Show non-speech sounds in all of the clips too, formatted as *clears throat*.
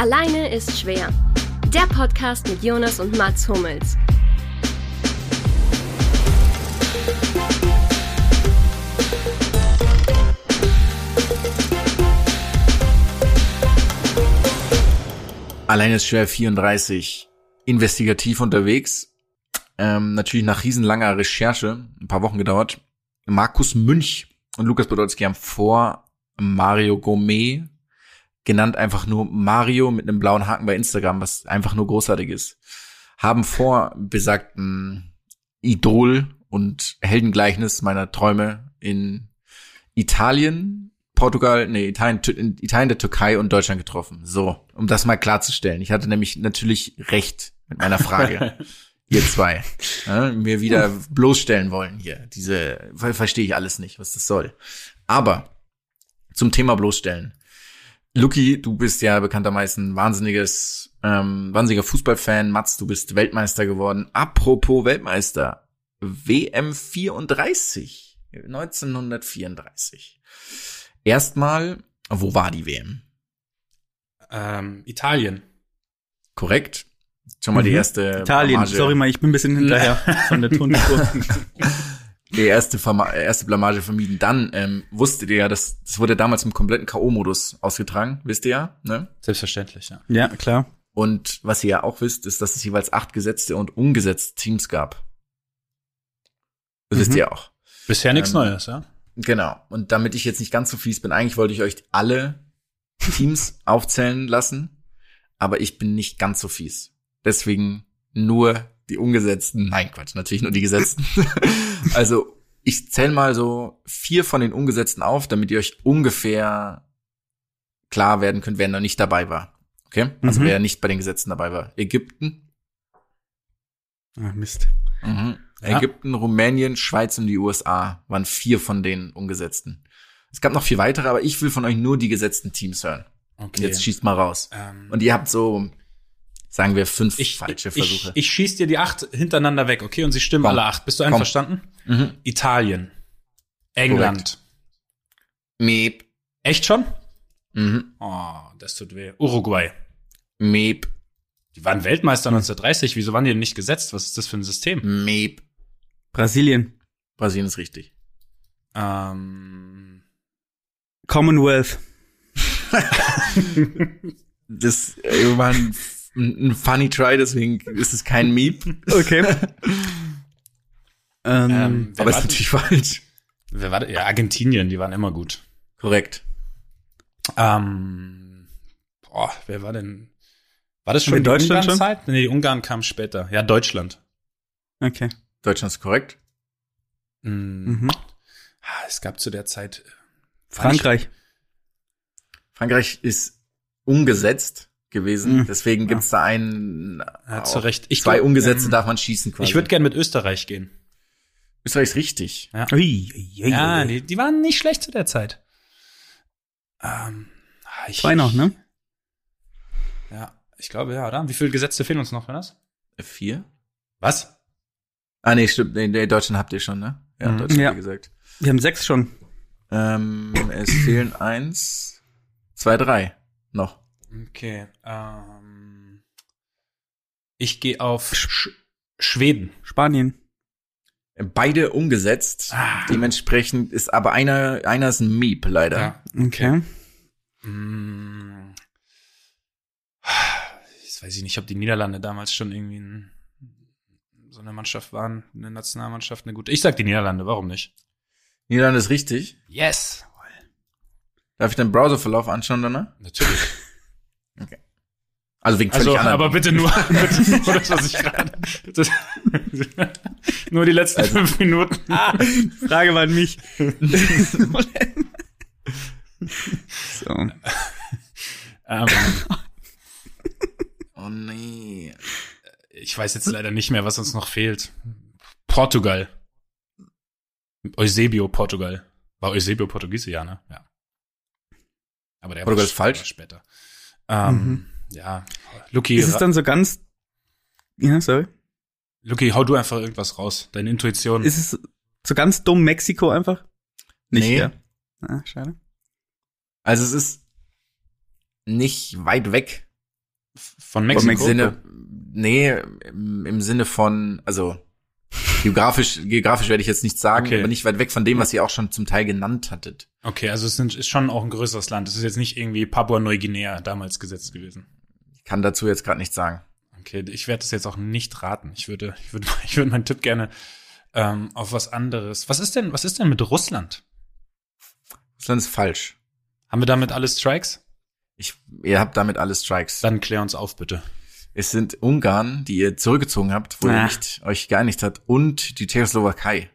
Alleine ist schwer. Der Podcast mit Jonas und Mats Hummels. Alleine ist schwer 34. Investigativ unterwegs. Ähm, natürlich nach riesenlanger Recherche, ein paar Wochen gedauert. Markus Münch und Lukas Podolski haben vor Mario Gourmet genannt einfach nur Mario mit einem blauen Haken bei Instagram, was einfach nur großartig ist, haben vor besagten Idol und Heldengleichnis meiner Träume in Italien, Portugal, nee, Italien, in Italien, der Türkei und Deutschland getroffen. So, um das mal klarzustellen. Ich hatte nämlich natürlich recht mit meiner Frage. *laughs* ihr zwei, ja, mir wieder bloßstellen wollen hier. Diese, verstehe ich alles nicht, was das soll. Aber zum Thema bloßstellen. Luki, du bist ja bekanntermaßen wahnsinniges, ähm, wahnsinniger Fußballfan. Mats, du bist Weltmeister geworden. Apropos Weltmeister. WM 34. 1934. Erstmal, wo war die WM? Ähm, Italien. Korrekt. Schon mal mhm. die erste Italien. Blamage. Sorry mal, ich bin ein bisschen hinterher *laughs* von der Tonspur. *laughs* die erste, erste Blamage vermieden. Dann ähm, wusstet ihr ja, dass das wurde damals im kompletten K.O.-Modus ausgetragen, wisst ihr ja, ne? Selbstverständlich, ja. Ja, klar. Und was ihr ja auch wisst, ist, dass es jeweils acht gesetzte und ungesetzte Teams gab. Das mhm. wisst ihr auch. Bisher nichts ähm, Neues, ja? Genau. Und damit ich jetzt nicht ganz so fies bin, eigentlich wollte ich euch alle Teams *laughs* aufzählen lassen, aber ich bin nicht ganz so fies. Deswegen nur die ungesetzten. Nein, Quatsch, natürlich nur die gesetzten. *laughs* also ich zähle mal so vier von den ungesetzten auf, damit ihr euch ungefähr klar werden könnt, wer noch nicht dabei war. Okay? Also mhm. wer nicht bei den Gesetzen dabei war. Ägypten. Ah, Mist. Mhm. Ja. Ägypten, Rumänien, Schweiz und die USA waren vier von den ungesetzten. Es gab noch vier weitere, aber ich will von euch nur die gesetzten Teams hören. Okay. Jetzt schießt mal raus. Ähm. Und ihr habt so sagen wir fünf ich, falsche Versuche. Ich, ich schieß dir die acht hintereinander weg, okay? Und sie stimmen Komm. alle acht. Bist du einverstanden? Mhm. Italien. England. Meep. Echt schon? Mhm. Oh, das tut weh. Uruguay. Meep. Die waren Weltmeister 1930. Wieso waren die denn nicht gesetzt? Was ist das für ein System? Meep. Brasilien. Brasilien ist richtig. Ähm. Commonwealth. *laughs* das waren ein funny try, deswegen ist es kein Meep. Okay. *laughs* ähm, ähm, aber ist natürlich falsch. Wer war Ja, Argentinien, die waren immer gut. Korrekt. Ähm, boah, wer war denn? War das schon in Deutschland schon? Zeit? Nee, Ungarn kam später. Ja, Deutschland. Okay. Deutschland ist korrekt. Mhm. mhm. Es gab zu der Zeit äh, Frankreich. Frankreich ist umgesetzt gewesen. Mhm. Deswegen gibt's ja. da einen. Ja, zu Recht. Ich zwei glaub, Ungesetzte ähm, darf man schießen quasi. Ich würde gern mit Österreich gehen. Österreich ist richtig. Ja, ui, ui, ui, ja die, die waren nicht schlecht zu der Zeit. Ähm, ah, ich, zwei noch, ne? Ja, ich glaube ja, oder? Wie viele Gesetze fehlen uns noch, für das? Vier. Was? Ah, nee, stimmt. Nee, nee Deutschland habt ihr schon, ne? Ja, mhm. Deutschland, ja. wie gesagt. Wir haben sechs schon. Ähm, es fehlen eins, zwei, drei noch. Okay. Ähm, ich gehe auf Sch Schweden. Spanien. Beide umgesetzt. Ah. Dementsprechend ist aber einer, einer ist ein Meep, leider. Ja. Okay. Mm. Jetzt weiß ich nicht, ob die Niederlande damals schon irgendwie ein, so eine Mannschaft waren, eine Nationalmannschaft, eine gute. Ich sag die Niederlande, warum nicht? Niederlande ist richtig. Yes. Darf ich den Browserverlauf anschauen, danach? Natürlich. Also wegen völlig also, anderen. Aber bitte nur, *laughs* bitte nur das, was ich gerade. *laughs* nur die letzten also, fünf Minuten. Ah, *laughs* Frage war an mich. so. Ähm, oh nee. Ich weiß jetzt leider nicht mehr, was uns noch fehlt. Portugal. Eusebio, Portugal. War Eusebio Portugiese, ja, ne? Ja. Aber der Portugal ist falsch. Später. Ähm, mhm. Ja, Luki. Ist es dann so ganz. Ja, sorry. Luki, hau du einfach irgendwas raus. Deine Intuition. Ist es so ganz dumm Mexiko einfach? Nicht, nee. Ja. Ah, schade. Also es ist nicht weit weg Von Im Mexiko. Sinne, nee, im, im Sinne von, also geografisch, geografisch werde ich jetzt nicht sagen, Okay. aber nicht weit weg von dem, was ihr auch schon zum Teil genannt hattet. Okay, also es sind, ist schon auch ein größeres Land. Es ist jetzt nicht irgendwie Papua-Neuguinea damals gesetzt gewesen. Ich kann dazu jetzt gerade nichts sagen. Okay, ich werde das jetzt auch nicht raten. Ich würde, ich würde, *laughs* ich würde meinen Tipp gerne ähm, auf was anderes. Was ist denn, was ist denn mit Russland? Russland ist falsch. Haben wir damit alle Strikes? Ich, ihr habt damit alle Strikes. Dann klär uns auf, bitte. Es sind Ungarn, die ihr zurückgezogen habt, wo ihr Ah. nicht euch geeinigt habt, und die Tschechoslowakei.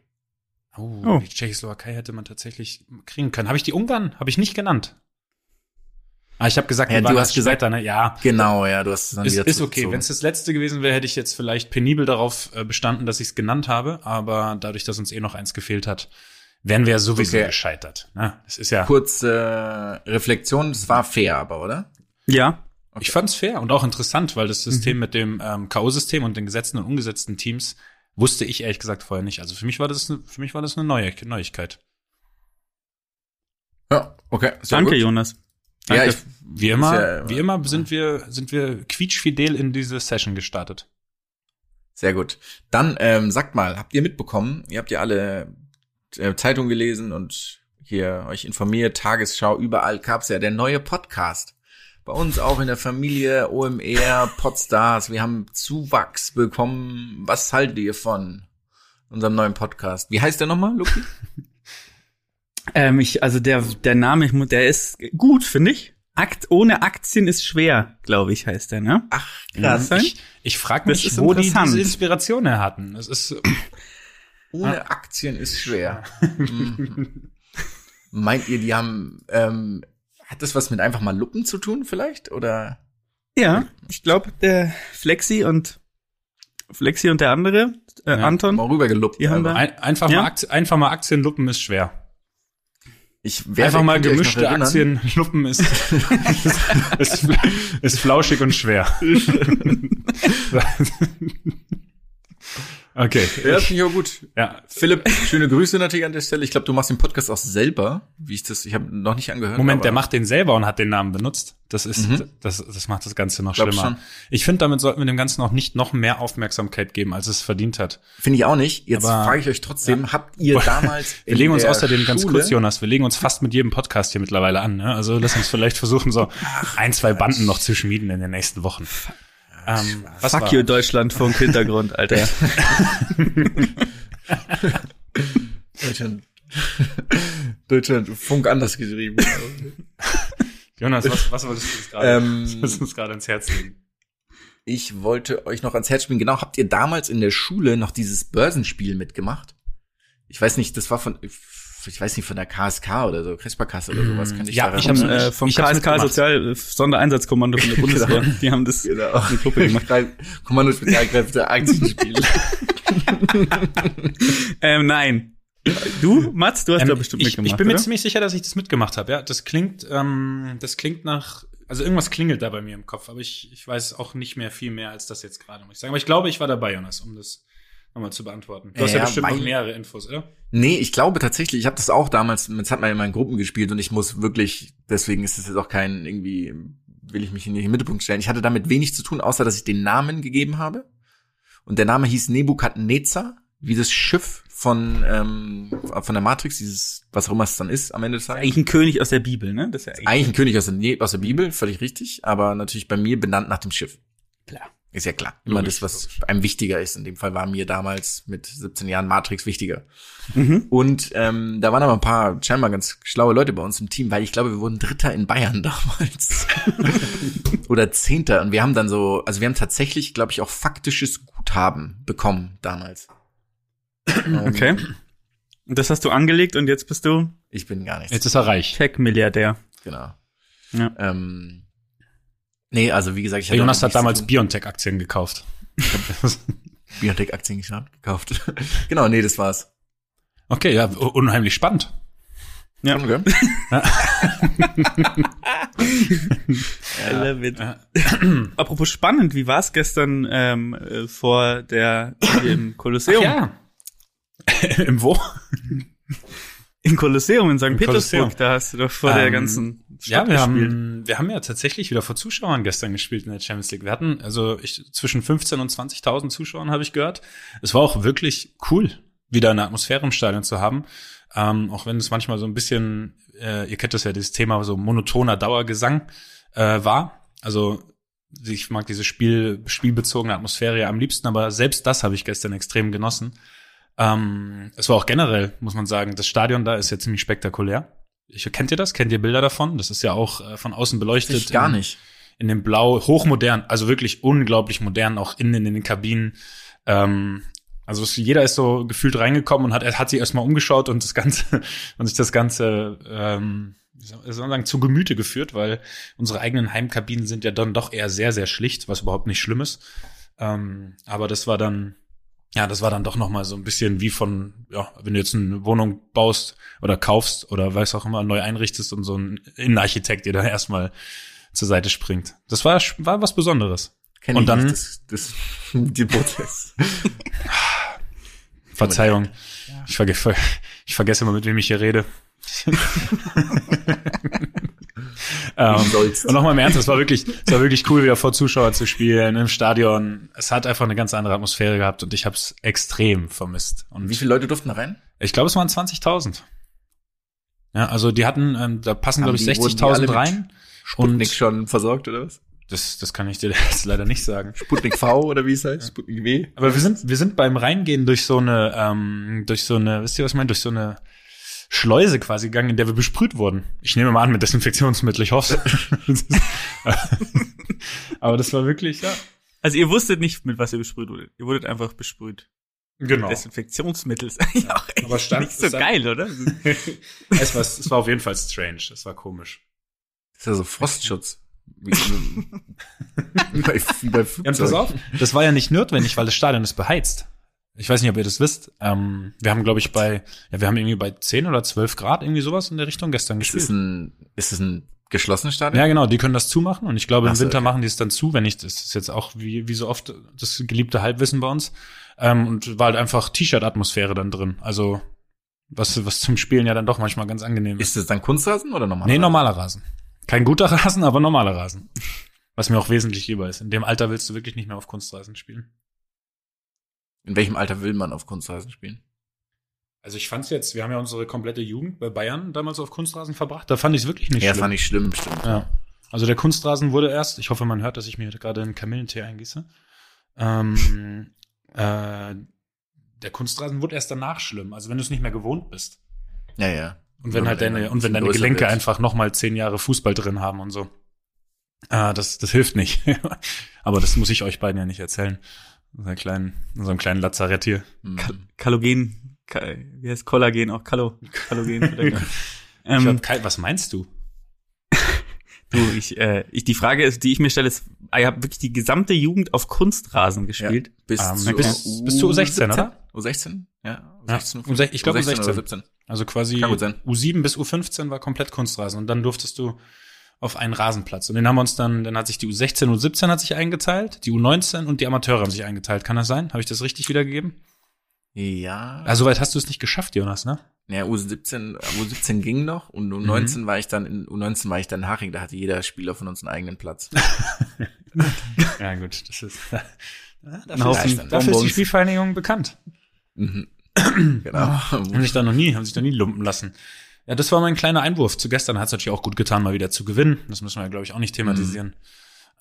Oh, Oh. die Tschechoslowakei hätte man tatsächlich kriegen können. Habe ich die Ungarn? Habe ich nicht genannt. Ah, ich habe gesagt, Ja, du hast gesagt- später, ne? Ja. Genau, ja, du hast es dann Ist, wieder ist okay. Wenn es das letzte gewesen wäre, hätte ich jetzt vielleicht penibel darauf äh, bestanden, dass ich es genannt habe. Aber dadurch, dass uns eh noch eins gefehlt hat, wären wir ja sowieso Okay. gescheitert. Ne? Das ist ja. Kurze äh, Reflexion, es war fair, aber, oder? Ja. Ich fand's fair und auch interessant, weil das System mit dem ähm, K.O.-System und den gesetzten und umgesetzten Teams wusste ich ehrlich gesagt vorher nicht. Also für mich war das, ne- für mich war das eine neue Neuigkeit. Ja, okay. Sehr Danke, gut. Jonas. Ja, Danke. ich, Wie immer, ja- wie immer sind wir, sind wir quietschfidel in diese Session gestartet. Sehr gut. Dann ähm, sagt mal, habt ihr mitbekommen? Ihr habt ja alle äh, Zeitung gelesen und hier euch informiert, Tagesschau, überall gab's ja der neue Podcast. Bei uns auch in der Familie OMR, Podstars. Wir haben Zuwachs bekommen. Was haltet ihr von unserem neuen Podcast? Wie heißt der nochmal, Luki? *laughs* Ähm, ich, also der, der Name, ich der ist gut, finde ich. Akt ohne Aktien ist schwer, glaube ich, heißt der, ne? Ach, Krass. krass. Ich, ich frage Das mich, ist wo die diese Inspiration her hatten. Es ist, *clears throat* Ohne Aktien ist schwer. *laughs* Mhm. Meint ihr, die haben, ähm, hat das was mit einfach mal Luppen zu tun vielleicht? Oder? Ja, ich glaube, der Flexi und Flexi und der andere, äh, Ja, Anton, Mal rüber geluppt. Die haben einfach. da- ein, einfach, Ja. mal Aktien, einfach mal Aktienluppen ist schwer. Ich werde, Einfach mal gemischte erinnern? Aktienluppen ist, ist, *laughs* ist, ist flauschig und schwer. *laughs* okay. Ja, finde ich auch gut. Ja, Philipp, schöne Grüße natürlich an der Stelle. Ich glaube, du machst den Podcast auch selber, wie ich das, ich habe noch nicht angehört. Moment, der macht den selber und hat den Namen benutzt. Das ist, Mhm. das, das macht das Ganze noch Glaub schlimmer. schon. Ich finde, damit sollten wir dem Ganzen auch nicht noch mehr Aufmerksamkeit geben, als es verdient hat. Finde ich auch nicht. Jetzt frage ich euch trotzdem, habt ihr *laughs* damals Wir legen uns außerdem ganz Schule- kurz, Jonas, wir legen uns fast mit jedem Podcast hier mittlerweile an. Ne? Also lass uns vielleicht versuchen, so ein, zwei Banden noch zu schmieden in den nächsten Wochen. Ähm, was Fuck war? you Deutschlandfunk Hintergrund, Alter. *laughs* Deutschland, Deutschland, Funk anders geschrieben. Jonas, was, was wolltest du uns gerade Ähm, was uns gerade ins Herz legen? Ich wollte euch noch ans Herz spielen. Genau, habt ihr damals in der Schule noch dieses Börsenspiel mitgemacht? Ich weiß nicht, das war von, ich weiß nicht, von der KSK oder so, Kreisparkasse oder sowas. Kann ich Ja, daran ich erinnern? äh, vom Ich KSK. Sozial äh, Sondereinsatzkommando von der *laughs* Bundeswehr. Die haben das Genau. eine Gruppe gemacht. Kommando Spezialkräfte Aktienspiel. *laughs* Ähm, nein. Du, Mats, du hast Ähm, da bestimmt ich, mitgemacht. ich bin mir oder? ziemlich sicher, dass ich das mitgemacht habe. Ja, das klingt, ähm, das klingt nach, also irgendwas klingelt da bei mir im Kopf, aber ich, ich weiß auch nicht mehr viel mehr als das jetzt gerade, muss ich sagen. Aber ich glaube, ich war dabei, Jonas, um das nochmal zu beantworten. Du hast ja, Ja, bestimmt noch mehrere Infos, oder? Nee, ich glaube tatsächlich, ich habe das auch damals, das hat man in meinen Gruppen gespielt und ich muss wirklich, deswegen ist es jetzt auch kein, irgendwie, will ich mich in den Mittelpunkt stellen. Ich hatte damit wenig zu tun, außer dass ich den Namen gegeben habe. Und der Name hieß Nebukadnezar, wie das Schiff von, ähm, von der Matrix, dieses, was auch immer es dann ist am Ende des Tages. Eigentlich ein König aus der Bibel, ne? Das ist ja eigentlich, Eigentlich ein König aus der, aus der Bibel, völlig richtig, aber natürlich bei mir benannt nach dem Schiff. Klar. Ist ja klar. Immer Logisch, das, was einem wichtiger ist. In dem Fall war mir damals mit 17 Jahren Matrix wichtiger. Mhm. Und ähm, da waren aber ein paar scheinbar ganz schlaue Leute bei uns im Team, weil ich glaube, wir wurden Dritter in Bayern *laughs* damals. *laughs* Oder Zehnter. Und wir haben dann so, also wir haben tatsächlich, glaube ich, auch faktisches Guthaben bekommen damals. *clears throat* Okay. Und das hast du angelegt und jetzt bist du Ich bin gar nichts. Jetzt ist er reich. Tech-Milliardär. Genau. Ja. Ähm, nee, also wie gesagt, ich Der Jonas hat damals. Biontech-Aktien gekauft. *laughs* Biotech-Aktien gekauft. *laughs* genau, nee, das war's. okay, ja, unheimlich spannend. Ja. Okay. *laughs* I love it. *clears throat* Apropos spannend, wie war es gestern ähm, äh, vor der dem Kolosseum? ja. Im Wo? Im Kolosseum in St. Im Petersburg, Kolosseum. da hast du doch vor der Ähm, ganzen Ja, Stadt wir gespielt. haben, wir haben ja tatsächlich wieder vor Zuschauern gestern gespielt in der Champions League. Wir hatten, also ich, zwischen 15 und 20.000 Zuschauern habe ich gehört. Es war auch wirklich cool, wieder eine Atmosphäre im Stadion zu haben. Ähm, auch wenn es manchmal so ein bisschen, äh, ihr kennt das ja, dieses Thema so monotoner Dauergesang äh, war. Also ich mag diese Spiel, spielbezogene Atmosphäre ja am liebsten, aber selbst das habe ich gestern extrem genossen. Ähm, es war auch generell, muss man sagen, das Stadion da ist ja ziemlich spektakulär. Ich, kennt ihr das? Kennt ihr Bilder davon? Das ist ja auch äh, von außen beleuchtet. Ich gar in, nicht. In dem Blau, hochmodern, also wirklich unglaublich modern, auch innen in den Kabinen. Ähm, also es, jeder ist so gefühlt reingekommen und hat, hat sich erstmal umgeschaut und das Ganze *laughs* und sich das Ganze ähm, sagen, zu Gemüte geführt, weil unsere eigenen Heimkabinen sind ja dann doch eher sehr, sehr schlicht, was überhaupt nicht schlimm ist. Ähm, aber das war dann, ja, das war dann doch noch mal so ein bisschen wie von, ja, wenn du jetzt eine Wohnung baust oder kaufst oder weiß auch immer neu einrichtest und so ein Innenarchitekt dir da *laughs* erstmal zur Seite springt. Das war war was Besonderes. Kenn Und ich dann- nicht, das, das, *laughs* den Prozess. *laughs* Verzeihung. Ich, verge ver ich vergesse immer, mit wem ich hier rede. Ähm, und nochmal im Ernst, es war wirklich, es war wirklich cool, wieder vor Zuschauern zu spielen, im Stadion. Es hat einfach eine ganz andere Atmosphäre gehabt und ich habe es extrem vermisst. Und Wie viele Leute durften da rein? Ich glaube, es waren 20.000. Ja, also die hatten, ähm, da passen, glaube ich, die- wurden die 60.000 alle mit rein. Sputnik Und schon versorgt oder was? das, das kann ich dir *laughs* jetzt leider nicht sagen. Sputnik V oder wie es heißt? Sputnik W? Aber wir sind, wir sind beim Reingehen durch so eine, ähm, durch so eine, wisst ihr, was ich meine? Durch so eine Schleuse quasi gegangen, in der wir besprüht wurden. Ich nehme mal an mit Desinfektionsmittel, ich hoffe. *laughs* Aber das war wirklich, ja. Also ihr wusstet nicht, mit was ihr besprüht wurdet. Ihr wurdet einfach besprüht. Genau. Desinfektionsmittel *laughs* ist eigentlich auch echt Aber stand- nicht so stand- geil, oder? *laughs* es, war, es war auf jeden Fall strange. Es war komisch. Das ist ja so Frostschutz. Wie, wie bei, wie bei Ja, pass auf, das war ja nicht notwendig, weil das Stadion ist beheizt. Ich weiß nicht, ob ihr das wisst. Ähm, wir haben, glaube ich, bei, ja, wir haben irgendwie bei 10 oder 12 Grad irgendwie sowas in der Richtung gestern Ist gespielt. es ein, ist es ein geschlossenes Stadion? Ja, genau, die können das zumachen und ich glaube, im Ach so, Winter okay. machen die es dann zu, wenn nicht, das ist jetzt auch wie, wie so oft das geliebte Halbwissen bei uns. Ähm, und war halt einfach T-Shirt-Atmosphäre dann drin. Also, was, was zum Spielen ja dann doch manchmal ganz angenehm ist. Ist es dann Kunstrasen oder normal? Nee, normaler Rasen. Kein guter Rasen, aber normaler Rasen. Was mir auch wesentlich lieber ist. In dem Alter willst du wirklich nicht mehr auf Kunstrasen spielen. In welchem Alter will man auf Kunstrasen spielen? Also ich fand's jetzt, wir haben ja unsere komplette Jugend bei Bayern damals auf Kunstrasen verbracht. Da fand ich es wirklich nicht Ja, schlimm. fand ich schlimm, stimmt. Ja. Also der Kunstrasen wurde erst, ich hoffe, man hört, dass ich mir gerade einen Kamillentee eingieße. Ähm, *laughs* äh, der Kunstrasen wurde erst danach schlimm, also wenn du es nicht mehr gewohnt bist. Ja, ja. Und wenn halt deine, und wenn deine Gelenke wird. einfach noch mal zehn Jahre Fußball drin haben und so. Äh, das, das hilft nicht. *laughs* Aber das muss ich euch beiden ja nicht erzählen. So einen kleinen, so einen kleinen Lazarett hier. Mhm. Kalogen, Ka wie heißt Kollagen auch? Kalo, Kalogen. *laughs* Ich ähm, kein, was meinst du? *laughs* du, ich, äh, ich, die Frage ist, die ich mir stelle, ist, ah, ihr habt wirklich die gesamte Jugend auf Kunstrasen gespielt. Bis, Ähm, zu, bis- bis zu U16, oder? U16? Ja, Ja, U16. U16 ich glaube U16 U16. oder 17. Also quasi Kann gut sein. U7 bis U15 war komplett Kunstrasen und dann durftest du auf einen Rasenplatz. Und den haben wir uns dann, dann hat sich die U16 und U17 hat sich eingeteilt, die U19 und die Amateure haben sich eingeteilt. Kann das sein? Habe ich das richtig wiedergegeben? Ja. Also weit hast du es nicht geschafft, Jonas, ne? Ja, U17, U17 ging noch und U19 Mhm. war ich dann in U19 war ich dann in Haching, da hatte jeder Spieler von uns einen eigenen Platz. *laughs* Ja, gut, das ist Ein *laughs* dafür, ist, dafür ist die. Spielvereinigung bekannt. Mhm. *clears throat* genau. Haben sich da noch nie, haben sich da nie lumpen lassen. Ja, das war mein kleiner Einwurf zu gestern. Hat es natürlich auch gut getan, mal wieder zu gewinnen. Das müssen wir, glaube ich, auch nicht thematisieren.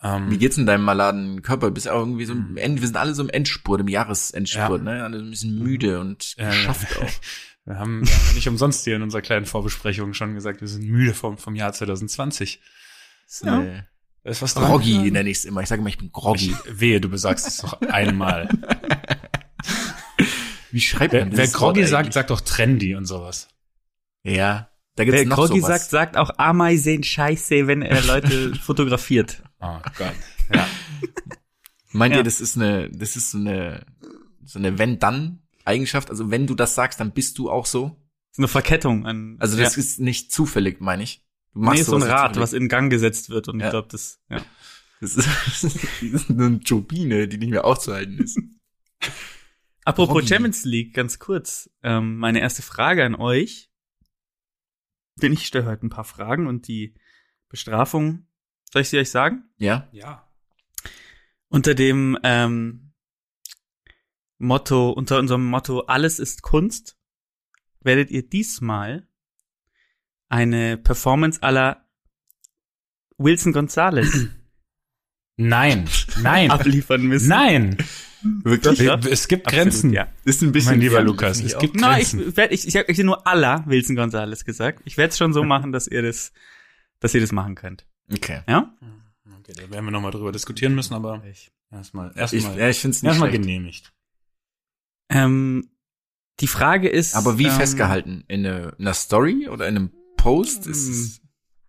Ähm, Wie geht's in deinem maladen Körper? Bist auch irgendwie so im End, wir sind alle so im Endspurt, im Jahresendspurt, Ja. ne? Alle ein bisschen müde und Ja, ja. geschafft auch. *laughs* Wir haben, ja nicht umsonst hier in unserer kleinen Vorbesprechung schon gesagt, wir sind müde vom, vom Jahr 2020. So eine Da ist was dran. Groggy nenne ich es immer. Ich sage immer, ich bin groggy. Ich, wehe, du besagst es noch *laughs* einmal. Wie schreibt Wer, man wer dieses Groggy sagt, sagt doch trendy und sowas. Ja, da gibt's Wer noch Groggy sowas. sagt, sagt auch Ameisen Scheiße, wenn er Leute *laughs* fotografiert. Oh Gott. Ja. Meint Ja. ihr, das ist eine, das ist so eine, so eine Wenn-Dann-Eigenschaft? Also wenn du das sagst, dann bist du auch so? ist eine Verkettung an. Also das ja. ist nicht zufällig, meine ich. Du nee, ist so ein Rad, zufällig. was in Gang gesetzt wird und Ja. ich glaube, das, ja. Das ist, *laughs* das ist eine Turbine, die nicht mehr aufzuhalten ist. Apropos Groggy. Champions League, ganz kurz. Ähm, meine erste Frage an euch. Denn ich stelle heute ein paar Fragen und die Bestrafung, soll ich sie euch sagen? Ja? Ja. Unter dem ähm, Motto, unter unserem Motto Alles ist Kunst, werdet ihr diesmal eine Performance aller Wilson Gonzalez Nein, nein, *laughs* abliefern müssen. nein. Wirklich? Ja. Es gibt Absolut, Grenzen. ja. Ist ein bisschen Mein lieber Lukas, es ich gibt. Na, ich Grenzen. werd, ich, ich habe nur aller Wilson Gonzalez gesagt. Ich werde es schon so machen, dass ihr das, dass ihr das machen könnt. Okay. Ja? Okay, da werden wir nochmal drüber diskutieren müssen, aber erstmal, Ich, erstmal, ja, ich finde es nicht erstmal genehmigt. Ähm, die Frage ist. Aber wie ähm, festgehalten? In, eine, in einer Story oder in einem Post? Ist es,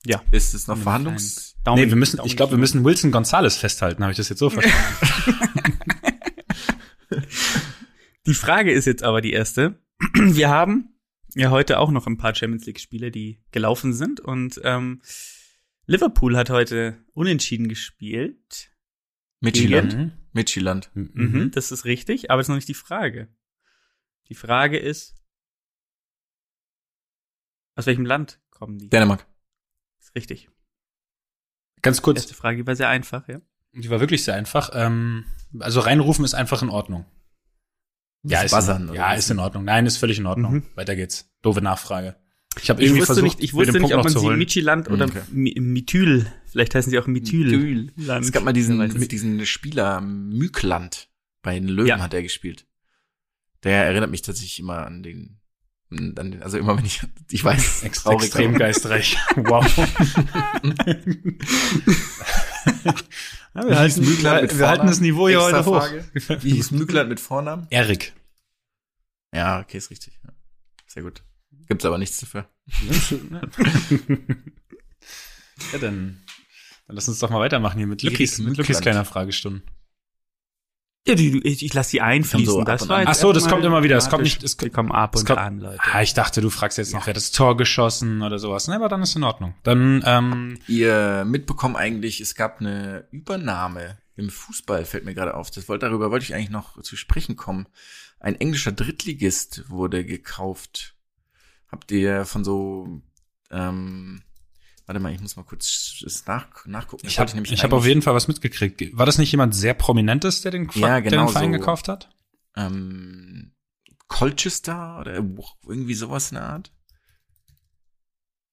Ja. ist es noch Verhandlungs... Daumen- nee, wir müssen, Daumen- ich glaube, wir müssen Wilson Gonzalez festhalten, habe ich das jetzt so *laughs* verstanden? Die Frage ist jetzt aber die erste. *clears throat* Wir haben ja heute auch noch ein paar Champions League Spiele, die gelaufen sind und ähm, Liverpool hat heute unentschieden gespielt. Midtjylland. Mhm. Midtjylland. Mhm. Das ist richtig, aber das ist noch nicht die Frage. Die Frage ist, aus welchem Land kommen die? Dänemark. ist richtig. Ganz kurz, Erste Frage, die war sehr einfach, ja. die war wirklich sehr einfach. Ähm, also reinrufen ist einfach in Ordnung. Ja, ist, buzzern, in, ja, ist in Ordnung. Nein, ist völlig in Ordnung. Mhm. Weiter geht's. Doofe Nachfrage. Ich habe Ich irgendwie wusste versucht, nicht, ich wusste den nicht, Punkt ob man sie holen. Michiland oder Okay. Mi Mithyl, vielleicht heißen sie auch Mithyl. Land. Es gab mal diesen, mit diesen Spieler Mykland. Bei den Löwen Ja. hat er gespielt. Der erinnert mich tatsächlich immer an den, an den also immer wenn ich, ich weiß, Ex traurig, extrem aber- geistreich. *laughs* Wow. *laughs* *laughs* ja, wir halten, Mückland mit wir halten Vornamen? das Niveau hier heute hoch. Frage. Wie hieß Mykland mit Vornamen? Erik. Ja, okay, ist richtig. Sehr gut. Gibt's aber nichts dafür. *laughs* ja, dann, dann lass uns doch mal weitermachen hier mit Lukis, mit Mückland. kleiner Fragestunde. Ja, die, ich, ich lasse die einfließen. so das war jetzt Ach so, das kommt immer wieder. Es kommt nicht- es Die kommt- kommen ab und kommt- an, Leute. Ah, ich dachte, du fragst jetzt noch, wer das Tor geschossen oder sowas. Ne, aber dann ist in Ordnung. Dann, ähm, Ihr mitbekommen eigentlich, es gab eine Übernahme im Fußball, fällt mir gerade auf. Das wollte, darüber wollte ich eigentlich noch zu sprechen kommen. Ein englischer Drittligist wurde gekauft. Habt ihr von so, ähm, warte mal, ich muss mal kurz nach, nachgucken. ich habe ich hab auf jeden Fall was mitgekriegt. War das nicht jemand sehr Prominentes, der den, Ja, der genau den Verein so. gekauft hat? ähm, Colchester oder irgendwie sowas in der Art.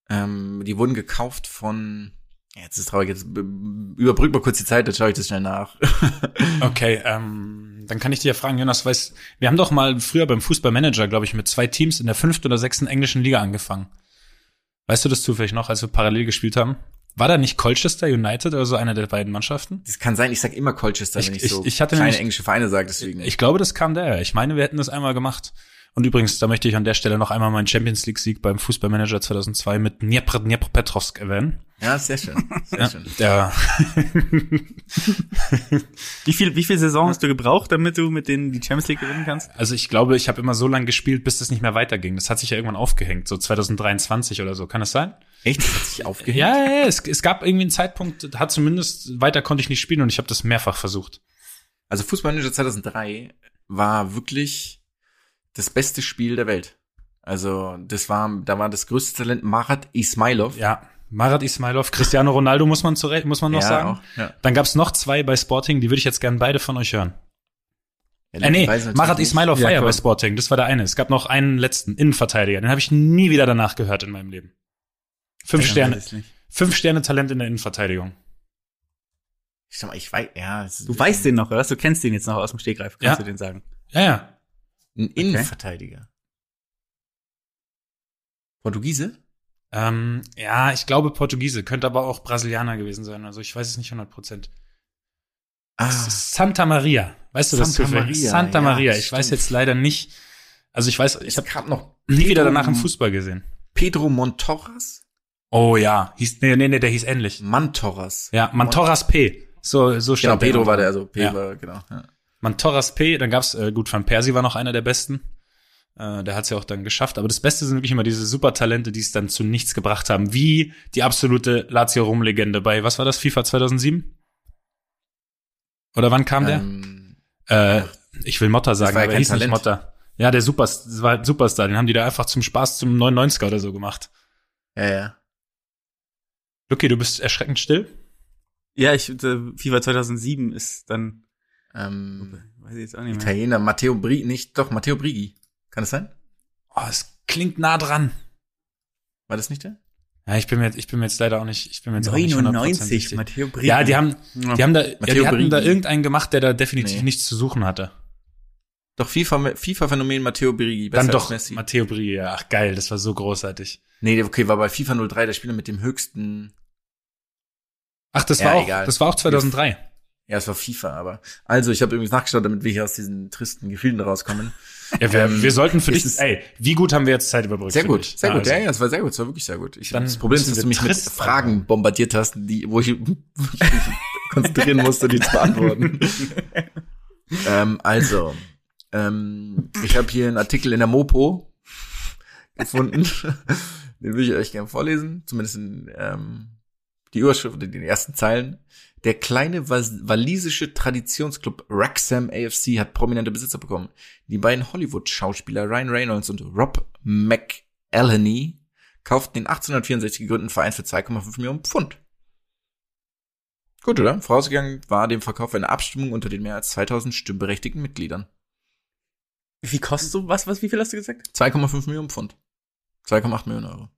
Ähm, die wurden gekauft von, jetzt ist traurig, jetzt b- überbrück mal kurz die Zeit, dann schaue ich das schnell nach. *laughs* Okay, ähm, dann kann ich dir ja fragen, Jonas, weißt, wir haben doch mal früher beim Fußballmanager, glaube ich, mit zwei Teams in der fünften oder sechsten englischen Liga angefangen. Weißt du das zufällig noch, als wir parallel gespielt haben? War da nicht Colchester United oder so eine der beiden Mannschaften? Das kann sein, ich sag immer Colchester, Ich- wenn ich, ich- so ich hatte kleine nämlich- englische Vereine sage, deswegen. Ich glaube, das kam daher. Ich meine, wir hätten das einmal gemacht. Und übrigens, da möchte ich an der Stelle noch einmal meinen Champions League Sieg beim Fußballmanager 2002 mit Dnipro, Dnipropetrovsk erwähnen. ja, sehr schön. Sehr Ja, schön. der, *laughs* Wie viel, wie viel Saison hast du gebraucht, damit du mit denen die Champions League gewinnen kannst? also ich glaube, ich habe immer so lange gespielt, bis das nicht mehr weiterging. Das hat sich ja irgendwann aufgehängt, so 2023 oder so. Kann das sein? Echt? Das hat sich aufgehängt? Ja, ja, ja. Es, es gab irgendwie einen Zeitpunkt, da hat zumindest weiter konnte ich nicht spielen und ich habe das mehrfach versucht. Also Fußballmanager 2003 war wirklich das beste Spiel der Welt. Also, das war, da war das größte Talent Marat Ismailov. Ja, Marat Ismailov, Cristiano Ronaldo muss man zurecht, muss man noch Ja, sagen. auch, ja. Dann gab's noch zwei bei Sporting, die würde ich jetzt gern beide von euch hören. Ja, Äh, nee, Marat. Ismailov Ja, war ja bei Sporting, das war der eine. Es gab noch einen letzten Innenverteidiger, den habe ich nie wieder danach gehört in meinem Leben. Fünf Sterne, ich nicht. fünf Sterne Talent in der Innenverteidigung. Ich sag mal, ich weiß, ja. Du weißt den noch, oder? Du kennst den jetzt noch aus dem Stegreif. Kannst Ja. du den sagen? Ja, ja. Ein Innenverteidiger. Portugiese? Ähm, ja, ich glaube Portugiese, könnte aber auch Brasilianer gewesen sein. Also ich weiß es nicht 100 Prozent. Ah, Santa Maria. Weißt du das Santa zufällig? Maria, Santa ja, Maria. Ich stimmt. weiß jetzt leider nicht. Also ich weiß, ich habe hab noch nie wieder Pedro- danach im Fußball gesehen. Pedro Montorras? Oh ja, hieß nee, nee, nee, der hieß ähnlich. Mantorras. Ja, Mantorras P. So so Genau, stand Pedro noch. war der, also P Ja. war, genau. Ja. Mantorras P, dann gab's äh, gut Van Persie war noch einer der besten. Äh, der hat's ja auch dann geschafft, aber das Beste sind wirklich immer diese Supertalente, die es dann zu nichts gebracht haben, wie die absolute Lazio Rom Legende bei was war das FIFA 2007? Oder wann kam der? Ähm, Äh, ich will Motta sagen, war ja aber er kein hieß nicht. Motta. Ja, der Super, das war Superstar, den haben die da einfach zum Spaß zum 99er oder so gemacht. Ja, ja. Lucky, du bist erschreckend still. Ja, ich, äh, FIFA 2007 ist dann, Ähm, weiß ich jetzt auch nicht mehr. Italiener, Matteo Brigi, nicht, doch, Matteo Brigi. Kann das sein? Oh, es klingt nah dran. War das nicht der? Ja, ich bin mir jetzt, ich bin mir jetzt leider auch nicht, ich bin mir jetzt auch nicht 99, 100% Matteo Brigi. Ja, die haben, die haben da, Matteo die hatten da Brigi. irgendeinen gemacht, der da definitiv Nee. nichts zu suchen hatte. Doch, FIFA, FIFA-Phänomen Matteo Brigi. besser Dann doch Messi. Matteo Brie, ja. Ach geil, das war so großartig. Nee, okay, war bei FIFA 03 der Spieler mit dem höchsten, Ach, das Ja, war auch, egal. das war auch 2003. ja, es war FIFA, aber. Also, ich habe übrigens nachgeschaut, damit wir hier aus diesen tristen Gefilden rauskommen. Ja, wir, Ähm, wir sollten für dich, ey, wie gut haben wir jetzt Zeit überbrückt? Sehr gut, sehr gut. Also, Ja, ja, es war sehr gut, es war wirklich sehr gut. Ich, Dann das Problem ist, dass du mich mit Fragen anfangen. bombardiert hast, die, *laughs* wo ich mich konzentrieren musste, die zu beantworten. *laughs* ähm, also, ähm, ich habe hier einen Artikel in der Mopo gefunden. *laughs* Den will ich euch gerne vorlesen. Zumindest in, ähm, die Überschrift oder die ersten Zeilen. Der kleine was- walisische Traditionsclub Wrexham AFC hat prominente Besitzer bekommen. Die beiden Hollywood-Schauspieler Ryan Reynolds und Rob McElhenney kauften den 1864 gegründeten Verein für 2,5 Millionen Pfund. Gut, oder? Vorausgegangen war dem Verkauf eine Abstimmung unter den mehr als 2000 stimmberechtigten Mitgliedern. Wie kostet so was, was, wie viel hast du gesagt? 2,5 Millionen Pfund. 2,8 Millionen Euro.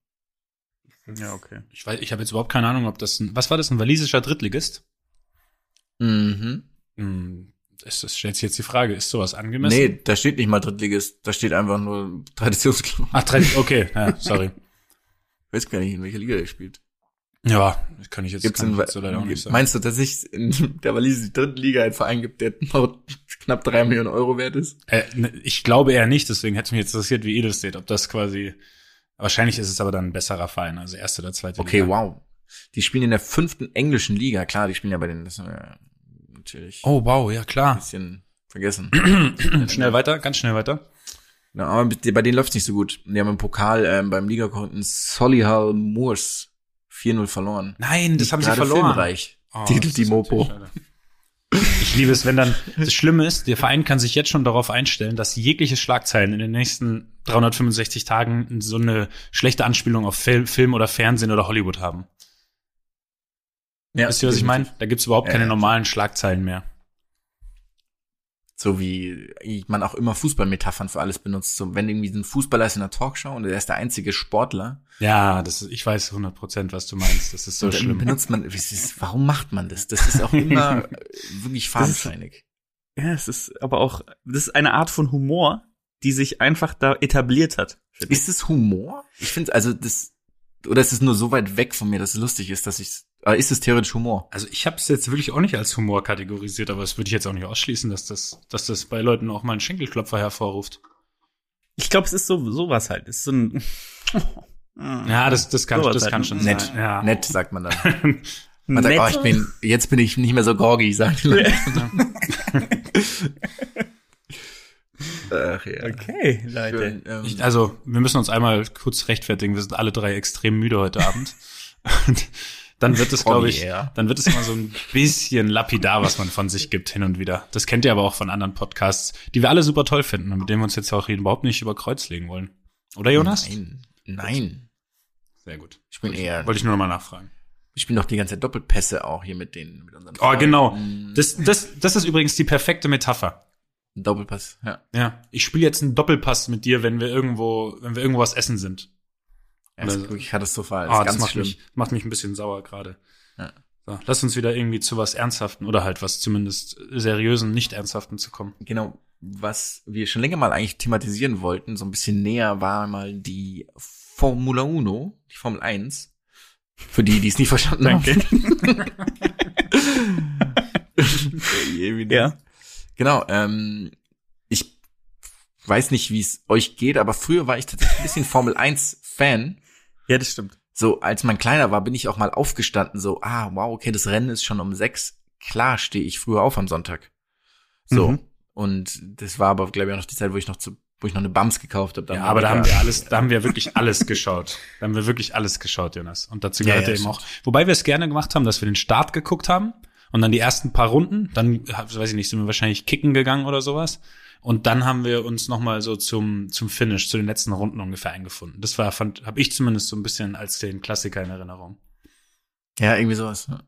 Ja, okay. Ich weiß, ich habe jetzt überhaupt keine Ahnung, ob das ein, was war das, ein walisischer Drittligist? Mhm. Hm, es, es stellt sich jetzt die Frage, ist sowas angemessen? Nee, da steht nicht mal Drittligist, da steht einfach nur Traditionsclub. Ach, okay, ja, sorry. Ich weiß gar nicht, in welcher Liga der spielt. Ja, das kann ich jetzt, Gibt's kann in, ich jetzt so leider auch nicht sagen. meinst du, dass es in der walisischen dritten Liga einen Verein gibt, der noch knapp drei Millionen Euro wert ist? Äh, ne, ich glaube eher nicht, deswegen hätte mich jetzt interessiert, wie ihr das seht, ob das quasi, wahrscheinlich ist es aber dann ein besserer Verein, also erste oder zweite Okay, Liga. wow. Die spielen in der fünften englischen Liga. Klar, die spielen ja bei den, das wir natürlich Oh, wow, ja ein klar. bisschen vergessen. *clears throat* schnell weiter, ganz schnell weiter. Ja, aber bei denen läuft's nicht so gut. Die haben im Pokal ähm, beim Ligakonten Solihull Moors 4-0 verloren. Nein, das Nicht haben sie verloren. Filmreich. Oh, Titelt die Mopo. Ich liebe es, wenn dann, das Schlimme ist, der Verein kann sich jetzt schon darauf einstellen, dass jegliche Schlagzeilen in den nächsten 365 Tagen so eine schlechte Anspielung auf Fil Film oder Fernsehen oder Hollywood haben. Ja, Wisst ihr, was ich meine? Da gibt's überhaupt keine ja. normalen Schlagzeilen mehr. So wie man auch immer Fußballmetaphern für alles benutzt. So, wenn irgendwie so ein Fußballer ist in einer Talkshow und er ist der einzige Sportler, Ja, das ist, ich weiß 100 Prozent, was du meinst. Das ist so dann schlimm. benutzt man, ist, warum macht man das? Das ist auch *laughs* immer äh, wirklich fadenscheinig. Ja, es ist aber auch, das ist eine Art von Humor, die sich einfach da etabliert hat. Ist es Humor? Ich finde, also das, oder ist es nur so weit weg von mir, dass es lustig ist, dass ich, ist es theoretisch Humor? Also ich habe es jetzt wirklich auch nicht als Humor kategorisiert, aber es würde ich jetzt auch nicht ausschließen, dass das, dass das bei Leuten auch mal einen Schenkelklopfer hervorruft. Ich glaube, es ist so sowas halt. Es ist so ein *laughs* Ja, das, das kann, das halt, kann ne? schon Nett, sein. Ja. nett, sagt man dann. *laughs* Man sagt, Nett. oh, ich bin, jetzt bin ich nicht mehr so gorgi, sagt die Leute. *laughs* Ach ja. Okay, Leute. Schön, ähm, Ich, also, wir müssen uns einmal kurz rechtfertigen. Wir sind alle drei extrem müde heute Abend. Dann wird es, glaube ich, dann wird es immer so ein bisschen lapidar, was man von sich gibt hin und wieder. Das kennt ihr aber auch von anderen Podcasts, die wir alle super toll finden und mit denen wir uns jetzt auch überhaupt nicht über Kreuz legen wollen. Oder Jonas? Nein, nein. Sehr gut. Ich bin eher, Wollte ich nur noch mal nachfragen. ich spiele doch die ganze Zeit Doppelpässe auch hier mit den, mit unseren Oh, genau. Freunden. Das, das, das ist übrigens die perfekte Metapher. Doppelpass, ja. Ja, ich spiele jetzt einen Doppelpass mit dir, wenn wir irgendwo, wenn wir irgendwo was essen sind. Ja das ist wirklich katastrophal. Ah, Das ist das ganz macht schlimm. mich, macht mich ein bisschen sauer gerade. Ja. So, lass uns wieder irgendwie zu was Ernsthaften oder halt was zumindest seriösen, nicht Ernsthaften zu kommen. Genau, was wir schon länger mal eigentlich thematisieren wollten, so ein bisschen näher, war mal die Formula Uno, die Formel 1. Für die, die es nicht verstanden Danke. haben. *laughs* Ja. Genau, ähm, ich weiß nicht, wie es euch geht, aber früher war ich tatsächlich ein bisschen Formel 1 Fan. Ja, das stimmt. So, als man kleiner war, bin ich auch mal aufgestanden, so, ah, wow, okay, das Rennen ist schon um sechs. Klar stehe ich früher auf am Sonntag. So. Mhm. Und das war aber, glaube ich, auch noch die Zeit, wo ich noch zu, wo ich noch eine Bums gekauft habe. Ja, aber da haben wir alles, da haben wir wirklich alles geschaut. Da haben wir wirklich alles geschaut, Jonas. Und dazu Ja, gehört ja, eben auch, wobei wir es gerne gemacht haben, dass wir den Start geguckt haben Und dann die ersten paar Runden, dann, weiß ich nicht, sind wir wahrscheinlich kicken gegangen oder sowas. Und dann haben wir uns noch mal so zum, zum Finish, zu den letzten Runden ungefähr eingefunden. Das war, fand, habe ich zumindest so ein bisschen als den Klassiker in Erinnerung. Ja, irgendwie sowas. Ja.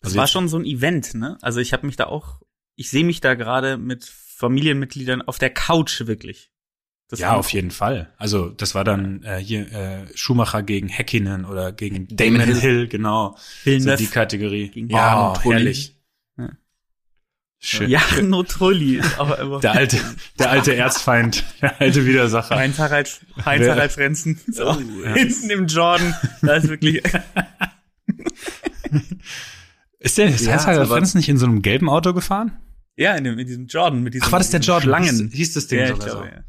Das Also war schon so ein Event, ne? Also ich habe mich da auch, ich sehe mich da gerade mit Familienmitgliedern auf der Couch wirklich. Das ja, auf jeden Fall. Also das war dann äh, hier äh, Schumacher gegen Häkkinen oder gegen Damon Damon Hill. Hill, genau. So Villeneuve die Kategorie. gegen ja, Trulli. herrlich. Ja. Schön. Trulli ist auch immer. Der alte, der alte Erzfeind, der alte Widersacher. Heinz Harald, Heinz Wer- Harald Frenzen. So, ja. hinten im Jordan. Da ist wirklich. *laughs* Ist der ist Ja, Heinz Harald aber- Frenz nicht in so einem gelben Auto gefahren? ja, in, dem, in diesem Jordan mit diesem Ach, war das der Jordan? Schlangen. Hieß, das Ding ja, ich sogar glaube, so? ja.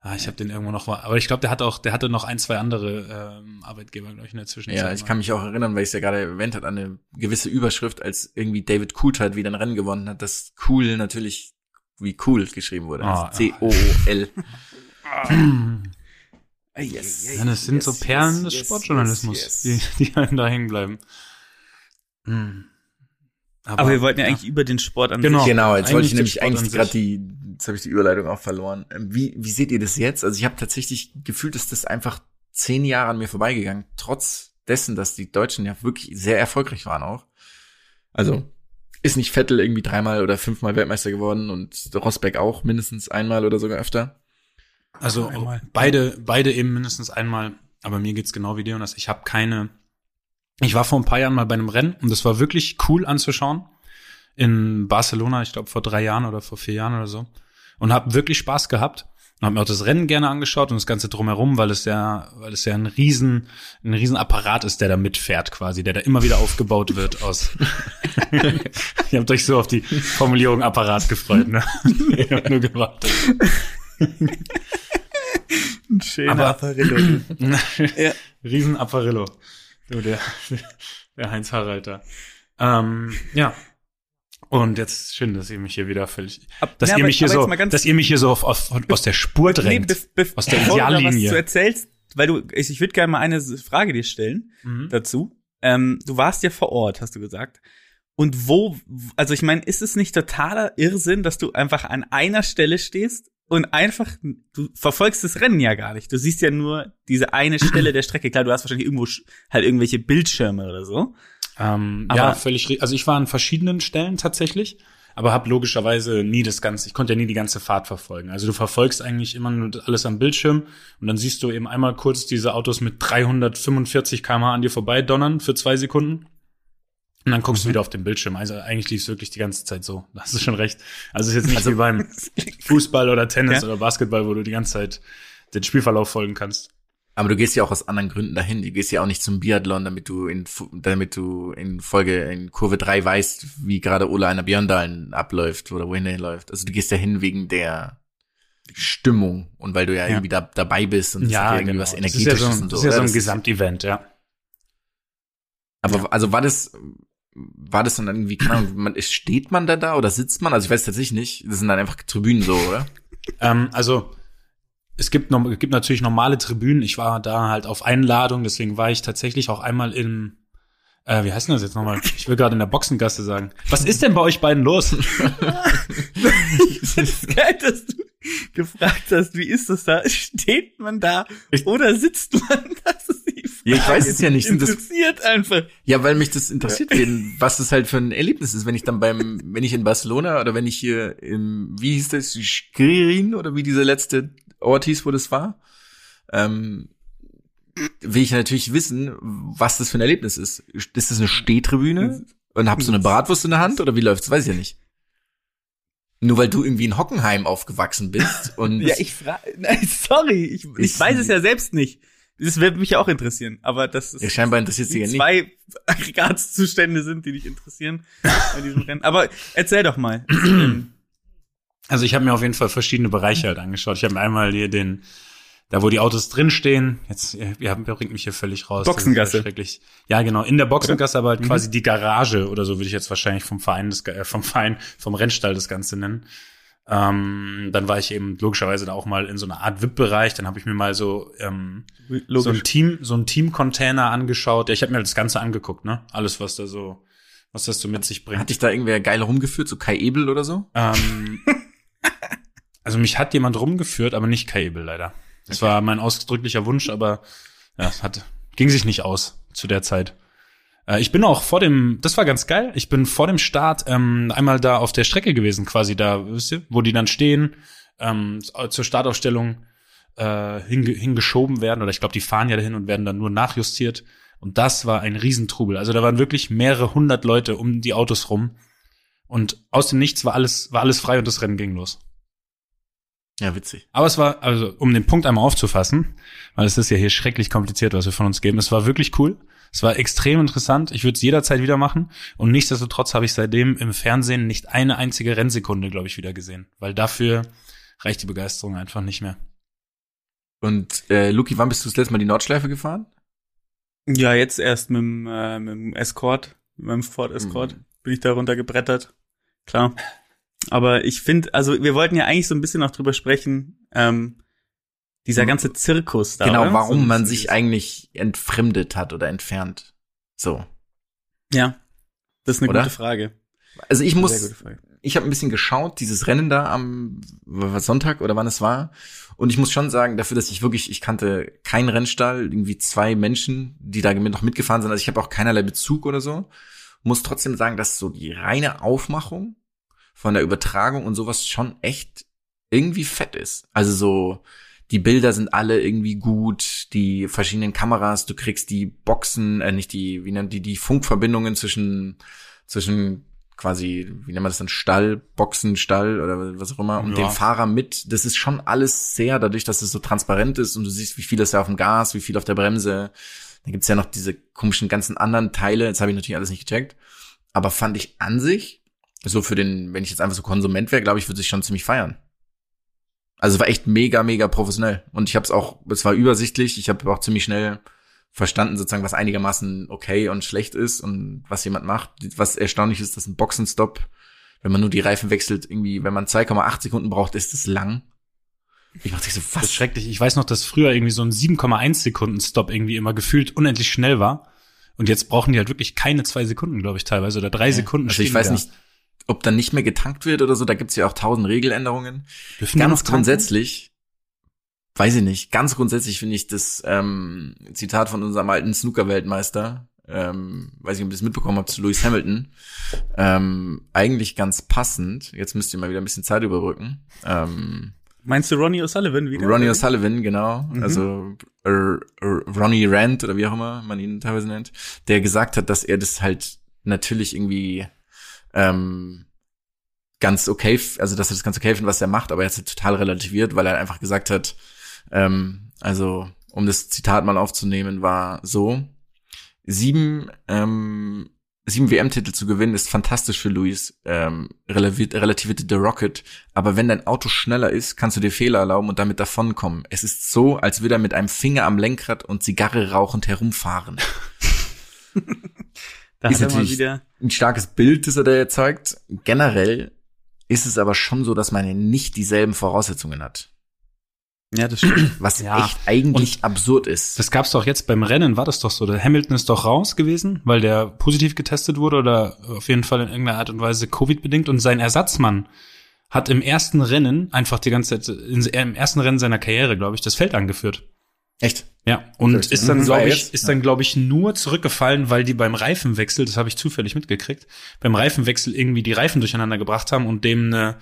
Ah, ich habe den irgendwo noch mal. Aber ich glaube, der hat auch, der hatte noch ein, zwei andere ähm, Arbeitgeber, glaube ich, in der Zwischenzeit. Ja, ich kann mich auch erinnern, weil ich es ja gerade erwähnt hat, an eine gewisse Überschrift, als irgendwie David Coulthard wieder ein Rennen gewonnen hat, dass cool natürlich wie cool geschrieben wurde. Also C-O-O-L. *laughs* Yes. Ja, das sind so Perlen des Sportjournalismus, Die, die einem da hängen bleiben. Hm. Aber wir wollten ja eigentlich über den Sport an Genau. sich. Genau, jetzt wollte ich nämlich eigentlich gerade die, jetzt habe ich die Überleitung auch verloren. Ähm, Wie, wie seht ihr das jetzt? Also ich habe tatsächlich gefühlt, dass das einfach zehn Jahre an mir vorbeigegangen, trotz dessen, dass die Deutschen ja wirklich sehr erfolgreich waren auch. Also ist nicht Vettel irgendwie dreimal oder fünfmal Weltmeister geworden und Rosberg auch mindestens einmal oder sogar öfter. Also Einmal. beide, beide eben mindestens einmal. Aber mir geht's genau wie dir und das. Ich habe keine. Ich war vor ein paar Jahren mal bei einem Rennen und das war wirklich cool anzuschauen in Barcelona. Ich glaube vor drei Jahren oder vor vier Jahren oder so und habe wirklich Spaß gehabt und habe mir auch das Rennen gerne angeschaut und das ganze drumherum, weil es ja, weil es ja ein riesen, ein riesen Apparat ist, der da mitfährt quasi, der da immer wieder aufgebaut wird aus. *laughs* *laughs* Ihr habt euch so auf die Formulierung Apparat gefreut, ne? *laughs* Ich hab nur gewartet. Ein schöner Aber- Apparillo. Ja. Riesen Apparillo. So der, *laughs* der Heinz Harald da. Ähm, ja. Und jetzt schön, dass ihr mich hier wieder völlig, Ab- dass Ja, ihr aber- mich hier so, dass ihr mich hier so auf, auf, aus der Spur Nee, drängt. bef- aus der bevor du Ideallinie. Was du erzählst, weil du, ich, ich würde gerne mal eine Frage dir stellen Mhm. dazu. Ähm, du warst ja vor Ort, hast du gesagt. Und wo, also ich meine, ist es nicht totaler Irrsinn, dass du einfach an einer Stelle stehst und einfach, du verfolgst das Rennen ja gar nicht. Du siehst ja nur diese eine Stelle der Strecke. Klar, du hast wahrscheinlich irgendwo halt irgendwelche Bildschirme oder so. Ähm, Aber- ja, völlig richtig. Also ich war an verschiedenen Stellen tatsächlich, aber habe logischerweise nie das Ganze, ich konnte ja nie die ganze Fahrt verfolgen. Also du verfolgst eigentlich immer nur alles am Bildschirm und dann siehst du eben einmal kurz diese Autos mit 345 km/h an dir vorbei donnern für zwei Sekunden. Und dann guckst du wieder auf den Bildschirm. Also eigentlich lief es wirklich die ganze Zeit so. *laughs* Da hast du schon recht. Also es ist jetzt nicht wie beim *laughs* Fußball oder Tennis Ja. oder Basketball, wo du die ganze Zeit den Spielverlauf folgen kannst. Aber du gehst ja auch aus anderen Gründen dahin. Du gehst ja auch nicht zum Biathlon, damit du in, damit du in Folge, in Kurve 3 weißt, wie gerade Ola einer Björndalen abläuft oder wohin er hinläuft. Also du gehst ja hin wegen der Stimmung und weil du ja, Ja. irgendwie da, dabei bist und ja irgendwie was genau. Das ist ja Energetisches so ein, und das so. ist ja so ein Das Gesamtevent, ja. Aber also war das, war das dann irgendwie, keine Ahnung, man, steht man da da oder sitzt man? Also ich weiß tatsächlich nicht. Das sind dann einfach Tribünen so, oder? Ähm, also es gibt, noch, es gibt natürlich normale Tribünen. Ich war da halt auf Einladung, deswegen war ich tatsächlich auch einmal im äh, wie heißt denn das jetzt nochmal? Ich will gerade in der Boxengasse sagen. Was ist denn bei euch beiden los? *laughs* *laughs* Ich find's geil, dass du gefragt hast, wie ist das da? Steht man da oder sitzt man? *laughs* Das ist die Frage. Ja, ich weiß es ja nicht. Das- Interessiert einfach. Ja, weil mich das interessiert, wen, was das halt für ein Erlebnis ist, wenn ich dann beim, wenn ich in Barcelona oder wenn ich hier im, wie hieß das, Schkirin oder wie dieser letzte Ort hieß, wo das war, ähm, will ich natürlich wissen, was das für ein Erlebnis ist. Ist das eine Stehtribüne und hab so eine Bratwurst in der Hand oder wie läuft's? Weiß ich ja nicht. Nur weil du irgendwie in Hockenheim aufgewachsen bist *laughs* und Ja, ich frage, *laughs* nein, sorry, ich, ich Ist- weiß es ja selbst nicht. Das würde mich ja auch interessieren, aber das ist ja, scheinbar interessiert sie ja nicht. zwei *laughs* Aggregatzustände sind, die dich interessieren bei diesem Rennen. Aber erzähl doch mal. *clears throat* Also ich habe mir auf jeden Fall verschiedene Bereiche halt angeschaut. Ich habe mir einmal hier den, da wo die Autos drinstehen. Jetzt, ihr, bringt mich hier völlig raus. Boxengasse. ja schrecklich. Ja, genau. In der Boxengasse, aber halt quasi die Garage oder so würde ich jetzt wahrscheinlich vom Verein, des, äh, vom Verein, vom Rennstall das Ganze nennen. Ähm, dann war ich eben logischerweise da auch mal in so einer Art VIP-Bereich. Dann habe ich mir mal so ähm, so ein Team, so ein Team-Container angeschaut. Ja, ich habe mir das Ganze angeguckt, ne? Alles, was da so, was das so mit sich bringt. Hat dich da irgendwer geil rumgeführt, so Kai Ebel oder so? Ähm, *laughs* also mich hat jemand rumgeführt, aber nicht Kai Ebel leider. Das war mein ausdrücklicher Wunsch, aber ja, hat, ging sich nicht aus zu der Zeit. Äh, ich bin auch vor dem, das war ganz geil, ich bin vor dem Start ähm, einmal da auf der Strecke gewesen, quasi da, wisst ihr, wo die dann stehen, ähm, zur Startaufstellung äh, hinge hingeschoben werden, oder ich glaube, die fahren ja dahin und werden dann nur nachjustiert. Und das war ein Riesentrubel. Also da waren wirklich mehrere hundert Leute um die Autos rum. Und aus dem Nichts war alles, war alles frei und das Rennen ging los. Ja, witzig. Aber es war, also um den Punkt einmal aufzufassen, weil es ist ja hier schrecklich kompliziert, was wir von uns geben. Es war wirklich cool. Es war extrem interessant. Ich würde es jederzeit wieder machen. Und nichtsdestotrotz habe ich seitdem im Fernsehen nicht eine einzige Rennsekunde, glaube ich, wieder gesehen. Weil dafür reicht die Begeisterung einfach nicht mehr. Und äh, Luki, wann bist du das letzte Mal die Nordschleife gefahren? Ja, jetzt erst mit dem, äh, mit dem Escort, mit meinem Ford Escort, Mhm. bin ich da runtergebrettert. Klar. Aber ich finde, also wir wollten ja eigentlich so ein bisschen noch drüber sprechen, ähm, dieser Mhm. ganze Zirkus da. genau, oder? warum So- man sich eigentlich entfremdet hat oder entfernt. So. Ja, das ist eine Oder? gute Frage. Also ich muss, ich habe ein bisschen geschaut, dieses Rennen da am Sonntag oder wann es war. Und ich muss schon sagen, dafür, dass ich wirklich, ich kannte keinen Rennstall, irgendwie zwei Menschen, die da noch mitgefahren sind. Also ich habe auch keinerlei Bezug oder so. Muss trotzdem sagen, dass so die reine Aufmachung von der Übertragung und sowas schon echt irgendwie fett ist. Also so, die Bilder sind alle irgendwie gut, die verschiedenen Kameras, du kriegst die Boxen, äh, nicht die, wie nennt die, die Funkverbindungen zwischen, zwischen quasi, wie nennt man das dann, Stall, Boxen, Stall oder was auch immer, und Ja. dem Fahrer mit. Das ist schon alles sehr, dadurch, dass es so transparent ist und du siehst, wie viel ist da auf dem Gas, wie viel auf der Bremse. Dann gibt's ja noch diese komischen ganzen anderen Teile, jetzt habe ich natürlich alles nicht gecheckt. Aber fand ich an sich, so für den, wenn ich jetzt einfach so Konsument wäre, glaube ich, würde ich schon ziemlich feiern. Also es war echt mega, mega professionell. Und ich habe es auch, es war übersichtlich, ich habe auch ziemlich schnell verstanden, sozusagen, was einigermaßen okay und schlecht ist und was jemand macht. Was erstaunlich ist, dass ein Boxenstopp, wenn man nur die Reifen wechselt, irgendwie, wenn man 2,8 Sekunden braucht, ist es lang. Ich dachte so, Das ist was? schrecklich. Ich weiß noch, dass früher irgendwie so ein 7,1 Sekunden Stop irgendwie immer gefühlt unendlich schnell war. Und jetzt brauchen die halt wirklich keine zwei Sekunden, glaube ich, teilweise, oder drei Sekunden. Also ich weiß nicht, ob dann nicht mehr getankt wird oder so, da gibt's ja auch tausend Regeländerungen. Dürfen Ganz grundsätzlich, weiß ich nicht, ganz grundsätzlich finde ich das ähm, Zitat von unserem alten Snooker-Weltmeister, ähm, weiß nicht, ob ihr das mitbekommen habt, zu Lewis Hamilton, ähm, eigentlich ganz passend. Jetzt müsst ihr mal wieder ein bisschen Zeit überbrücken. Ähm, Meinst du Ronnie O'Sullivan wieder? Ronnie O'Sullivan, genau, Mhm. also äh, äh, Ronnie Rand oder wie auch immer man ihn teilweise nennt, der gesagt hat, dass er das halt natürlich irgendwie ähm, ganz okay, also dass er das ganz okay findet, was er macht, aber er hat es total relativiert, weil er einfach gesagt hat, ähm, also um das Zitat mal aufzunehmen, war so, sieben, ähm, sieben WM-Titel zu gewinnen, ist fantastisch für Luis, ähm, relativiert, relativierte The Rocket, aber wenn dein Auto schneller ist, kannst du dir Fehler erlauben und damit davonkommen. Es ist so, als würde er mit einem Finger am Lenkrad und Zigarre rauchend herumfahren. *laughs* Da ist er natürlich- wieder. ein starkes Bild, das er da erzeugt. Generell ist es aber schon so, dass man ja nicht dieselben Voraussetzungen hat. Ja, das stimmt. *clears throat* Was Ja. echt eigentlich absurd ist. Das gab's doch jetzt beim Rennen, war das doch so. Der Hamilton ist doch raus gewesen, weil der positiv getestet wurde oder auf jeden Fall in irgendeiner Art und Weise Covid-bedingt und sein Ersatzmann hat im ersten Rennen einfach die ganze Zeit, im ersten Rennen seiner Karriere, glaube ich, das Feld angeführt. Echt? Ja, und ist dann, glaube ich, ist dann, glaube ich, nur zurückgefallen, weil die beim Reifenwechsel, das habe ich zufällig mitgekriegt, beim Reifenwechsel irgendwie die Reifen durcheinander gebracht haben und dem eine,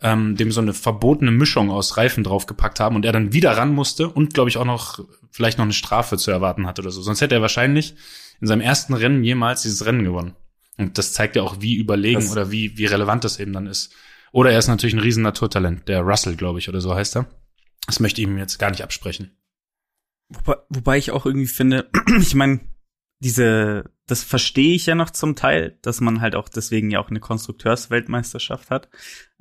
ähm, dem so eine verbotene Mischung aus Reifen draufgepackt haben und er dann wieder ran musste und, glaube ich, auch noch vielleicht noch eine Strafe zu erwarten hat oder so. Sonst hätte er wahrscheinlich in seinem ersten Rennen jemals dieses Rennen gewonnen. Und das zeigt ja auch, wie überlegen Das- oder wie, wie relevant das eben dann ist. Oder er ist natürlich ein riesen Naturtalent, der Russell, glaube ich, oder so heißt er. Das möchte ich ihm jetzt gar nicht absprechen. Wobei, wobei ich auch irgendwie finde, *clears throat* ich meine, diese, das verstehe ich ja noch zum Teil, dass man halt auch deswegen ja auch eine Konstrukteursweltmeisterschaft hat.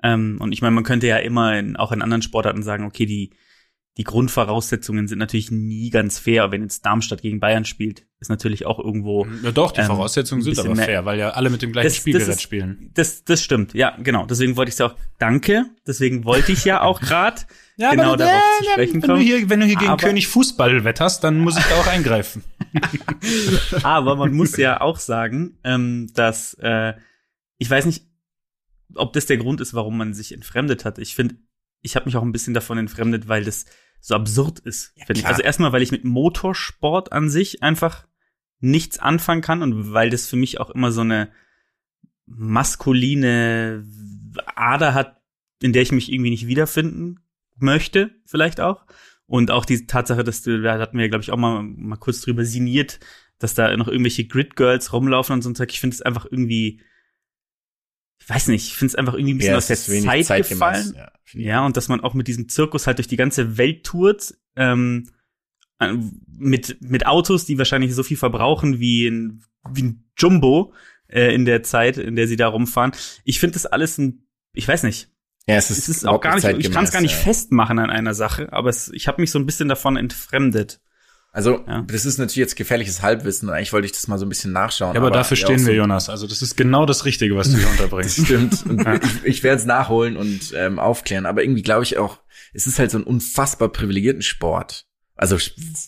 Ähm, und ich meine, man könnte ja immer in, auch in anderen Sportarten sagen, okay, die, die Grundvoraussetzungen sind natürlich nie ganz fair. Wenn jetzt Darmstadt gegen Bayern spielt, ist natürlich auch irgendwo. Ja, doch, die ähm, Voraussetzungen sind aber fair, weil ja alle mit dem gleichen Das- das Spielgerät ist- spielen. Das, das stimmt, ja, genau. Deswegen wollte ich es auch. Danke. Deswegen wollte ich ja auch *laughs* gerade Ja, genau darauf äh, zu sprechen wenn du kommen. hier, wenn du hier gegen Aber- König Fußball wetterst, dann muss ich da auch eingreifen. *laughs* Aber man muss ja auch sagen, ähm, dass äh, ich weiß nicht, ob das der Grund ist, warum man sich entfremdet hat. Ich finde, ich habe mich auch ein bisschen davon entfremdet, weil das so absurd ist. klar. Also erstmal, weil ich mit Motorsport an sich einfach nichts anfangen kann und weil das für mich auch immer so eine maskuline Ader hat, in der ich mich irgendwie nicht wiederfinden möchte, vielleicht auch. Und auch die Tatsache, dass du, da hatten wir, glaube ich, auch mal, mal kurz drüber sinniert, dass da noch irgendwelche Grid Girls rumlaufen und so ein Zeug. Ich finde es einfach irgendwie, weiß nicht, ich finde es einfach irgendwie ein bisschen Ja, aus der Zeit zeitgemäß, gefallen. Ja. Ja, und dass man auch mit diesem Zirkus halt durch die ganze Welt tourt, ähm, äh, mit, mit Autos, die wahrscheinlich so viel verbrauchen wie ein, wie ein Jumbo äh, in der Zeit, in der sie da rumfahren. Ich finde das alles ein, ich weiß nicht, ja, es ist, es ist auch gar nicht, ich kann es gar nicht ja. festmachen an einer Sache, aber es, ich habe mich so ein bisschen davon entfremdet. Also, Ja. das ist natürlich jetzt gefährliches Halbwissen. und Eigentlich wollte ich das mal so ein bisschen nachschauen. Ja, aber, dafür ja, stehen wir, so- Jonas. Also das ist genau das Richtige, was du hier *laughs* unterbringst. stimmt. Und ich ich werde es nachholen und ähm, aufklären. Aber irgendwie glaube ich auch, es ist halt so ein unfassbar privilegierten Sport. Also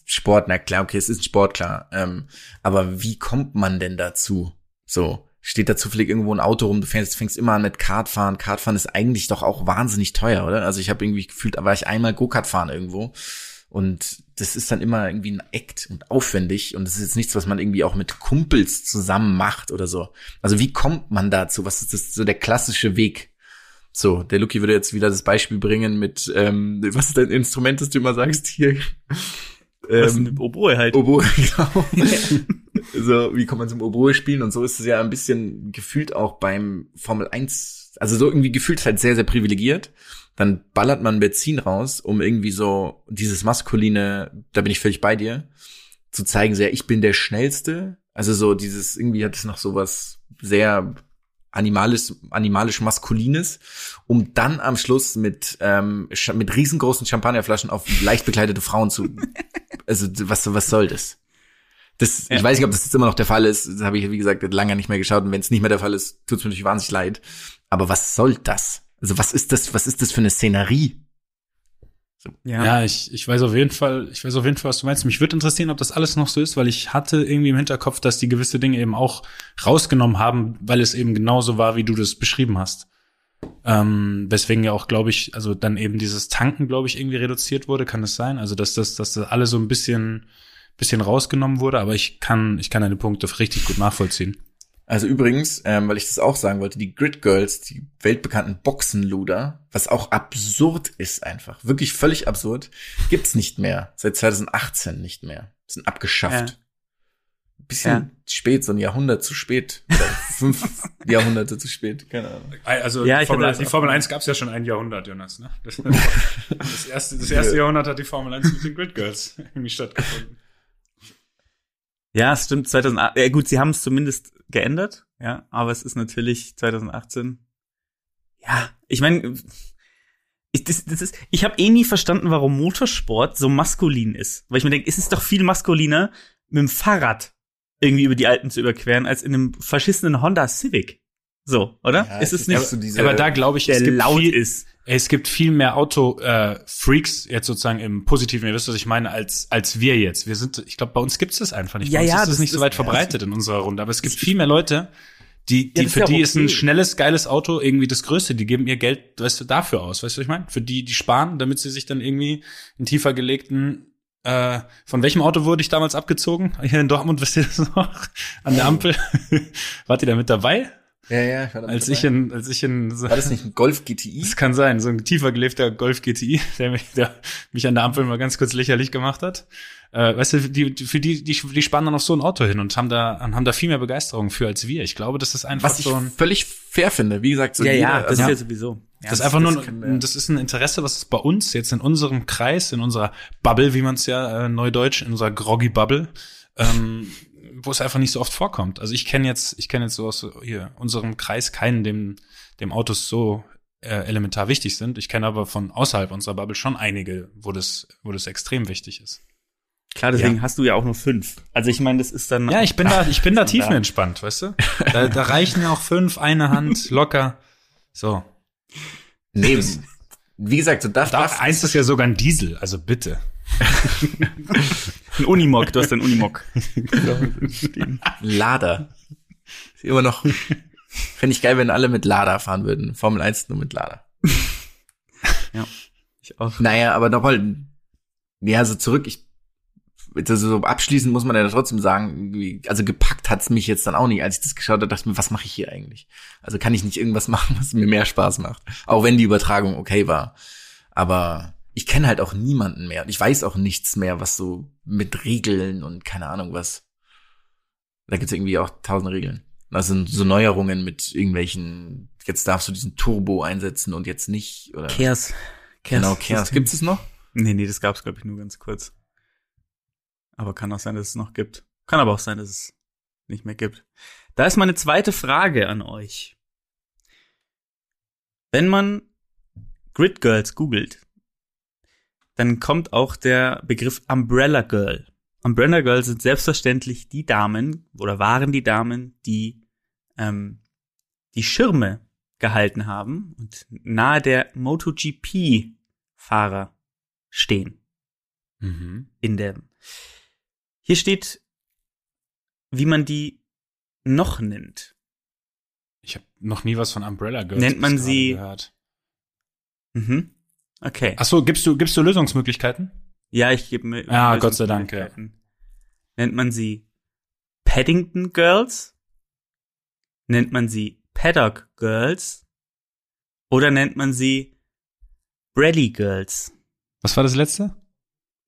Sport, na klar, okay, es ist ein Sport, klar. Ähm, aber wie kommt man denn dazu? So, steht da zufällig irgendwo ein Auto rum, du fängst, fängst immer an mit Kartfahren. Kartfahren ist eigentlich doch auch wahnsinnig teuer, oder? Also ich habe irgendwie gefühlt, da war ich einmal Go-Kart fahren irgendwo. Und das ist dann immer irgendwie ein Act und aufwendig. Und das ist jetzt nichts, was man irgendwie auch mit Kumpels zusammen macht oder so. Also wie kommt man dazu? Was ist das so der klassische Weg? So, der Lucky würde jetzt wieder das Beispiel bringen mit, ähm, was ist dein Instrument, das du immer sagst hier? Was Ähm, Oboe halt. Oboe, *laughs* genau. so, wie kommt man zum Oboe spielen? Und so ist es ja ein bisschen gefühlt auch beim Formel 1, also so irgendwie gefühlt halt sehr, sehr privilegiert. Dann ballert man Benzin raus, um irgendwie so dieses maskuline, da bin ich völlig bei dir, zu zeigen, sehr, ich bin der Schnellste. Also so dieses, irgendwie hat es noch sowas sehr animalisch, animalisch maskulines, um dann am Schluss mit, ähm, mit riesengroßen Champagnerflaschen auf leicht bekleidete Frauen zu, *laughs* also was, was soll das? Das, Ja. ich weiß nicht, ob das jetzt immer noch der Fall ist. Das habe ich, wie gesagt, lange nicht mehr geschaut. Und wenn es nicht mehr der Fall ist, tut es mir natürlich wahnsinnig leid. Aber was soll das? Also was ist das, was ist das für eine Szenerie? Ja, ich, ich weiß auf jeden Fall, ich weiß auf jeden Fall, was du meinst. Mich würde interessieren, ob das alles noch so ist, weil ich hatte irgendwie im Hinterkopf, dass die gewisse Dinge eben auch rausgenommen haben, weil es eben genauso war, wie du das beschrieben hast. Ähm, weswegen ja auch, glaube ich, also dann eben dieses Tanken, glaube ich, irgendwie reduziert wurde, kann es sein? Also dass das, dass das alles so ein bisschen, bisschen rausgenommen wurde, aber ich kann, ich kann deine Punkte richtig gut nachvollziehen. Also übrigens, ähm, weil ich das auch sagen wollte, die Grid Girls, die weltbekannten Boxenluder, was auch absurd ist einfach, wirklich völlig absurd, gibt's nicht mehr. Seit 2018 nicht mehr. Sind abgeschafft. Ja. Bisschen Ja. spät, so ein Jahrhundert zu spät. Oder *laughs* fünf Jahrhunderte zu spät, keine Ahnung. Also Ja, Formel, die Formel 1 gab es ja schon ein Jahrhundert, Jonas. Ne? Das, *laughs* das, erste, das erste Jahrhundert hat die Formel 1 mit den Grid Girls irgendwie stattgefunden. Ja, es stimmt, 2008. Ja, gut, sie haben es zumindest geändert, ja, aber es ist natürlich 2018. Ja, ich meine, ich, das, das ist, ich habe eh nie verstanden, warum Motorsport so maskulin ist. Weil ich mir denke, es ist doch viel maskuliner, mit dem Fahrrad irgendwie über die Alpen zu überqueren, als in einem verschissenen Honda Civic. So, oder? Ja, ist es nicht, so diese- Aber da glaube ich, der es gibt laut viel, ist? Es gibt viel mehr Auto-Freaks, jetzt sozusagen im Positiven, ihr wisst, was ich meine, als, als wir jetzt. Wir sind, ich glaube, bei uns gibt es das einfach nicht. Ja, bei uns ja, ist das das- nicht so das- weit verbreitet in unserer Runde. Aber es gibt viel mehr Leute, die, die ist für ja die ist ein okay. schnelles, geiles Auto irgendwie das Größte. Die geben ihr Geld, weißt du, dafür aus. Weißt du, was ich meine? Für die, die sparen, damit sie sich dann irgendwie in tiefer gelegten äh, von welchem Auto wurde ich damals abgezogen? Hier in Dortmund, wisst ihr das noch? An der Ampel. *laughs* Wart ihr da mit dabei? Ja, ja, ich war Als dabei. ich in, als ich in, War das nicht ein Golf GTI? *laughs* das kann sein, so ein tiefer gelebter Golf GTI, *laughs* der mich, der mich an der Ampel mal ganz kurz lächerlich gemacht hat. Äh, weißt du, die, für die, die, die spannen dann auf so ein Auto hin und haben da, haben da viel mehr Begeisterung für als wir. Ich glaube, das ist einfach Was ich so ein, völlig fair finde. Wie gesagt, so ja, jeder, ja, das also, ist ja sowieso. Ja, das ist einfach nur, das können wir- das ist ein Interesse, was es bei uns jetzt in unserem Kreis, in unserer Bubble, wie man es ja äh, neudeutsch, in unserer groggy Bubble, ähm, wo es einfach nicht so oft vorkommt. Also ich kenne jetzt, ich kenne jetzt so aus hier unserem Kreis keinen, dem dem Autos so äh, elementar wichtig sind. Ich kenne aber von außerhalb unserer Bubble schon einige, wo das, wo das extrem wichtig ist. Klar, deswegen Ja. hast du ja auch nur fünf. Also ich meine, das ist dann. Ja, ich bin da, ich bin da *laughs* tiefenentspannt, weißt du? Da, da reichen ja auch fünf, eine Hand, locker. So. Nee, wie gesagt, so darf, Da, darf eins ist ja sogar ein Diesel, also bitte. *laughs* ein Unimog, du hast ein Unimog. Lader. Ist immer noch. Fände ich geil, wenn alle mit Lader fahren würden. Formel 1 nur mit Lader. Ich auch. Naja, aber nochmal, ja, so zurück, ich, also so abschließend muss man ja trotzdem sagen, also gepackt hat's mich jetzt dann auch nicht, als ich das geschaut habe, dachte ich mir, was mache ich hier eigentlich? Also kann ich nicht irgendwas *laughs* machen, was mir mehr Spaß macht? Auch wenn die Übertragung okay war. Aber ich kenne halt auch niemanden mehr. Und ich weiß auch nichts mehr, was so mit Regeln und keine Ahnung was. Da gibt's irgendwie auch tausend Regeln. Also so Neuerungen mit irgendwelchen, jetzt darfst du diesen Turbo einsetzen und jetzt nicht, oder? Kers. Genau, Chaos. Gibt's es noch? Nee, nee, das gab's glaube ich nur ganz kurz. Aber kann auch sein, dass es noch gibt. Kann aber auch sein, dass es nicht mehr gibt. Da ist meine zweite Frage an euch. Wenn man Grid Girls googelt, dann kommt auch der Begriff Umbrella Girl. Umbrella Girl sind selbstverständlich die Damen oder waren die Damen, die ähm, die Schirme gehalten haben und nahe der MotoGP-Fahrer stehen Mhm. in der. Hier steht, wie man die noch nennt. Ich habe noch nie was von Umbrella Girls Nennt man sie- gehört. Mhm. Okay. Ach so, gibst du, gibst du Lösungsmöglichkeiten? Ja, ich gebe mir. Ah, Gott sei Dank, Lösungsmöglichkeiten. Nennt man sie Paddington Girls? Nennt man sie Paddock Girls? Oder nennt man sie Brelly Girls? Was war das letzte?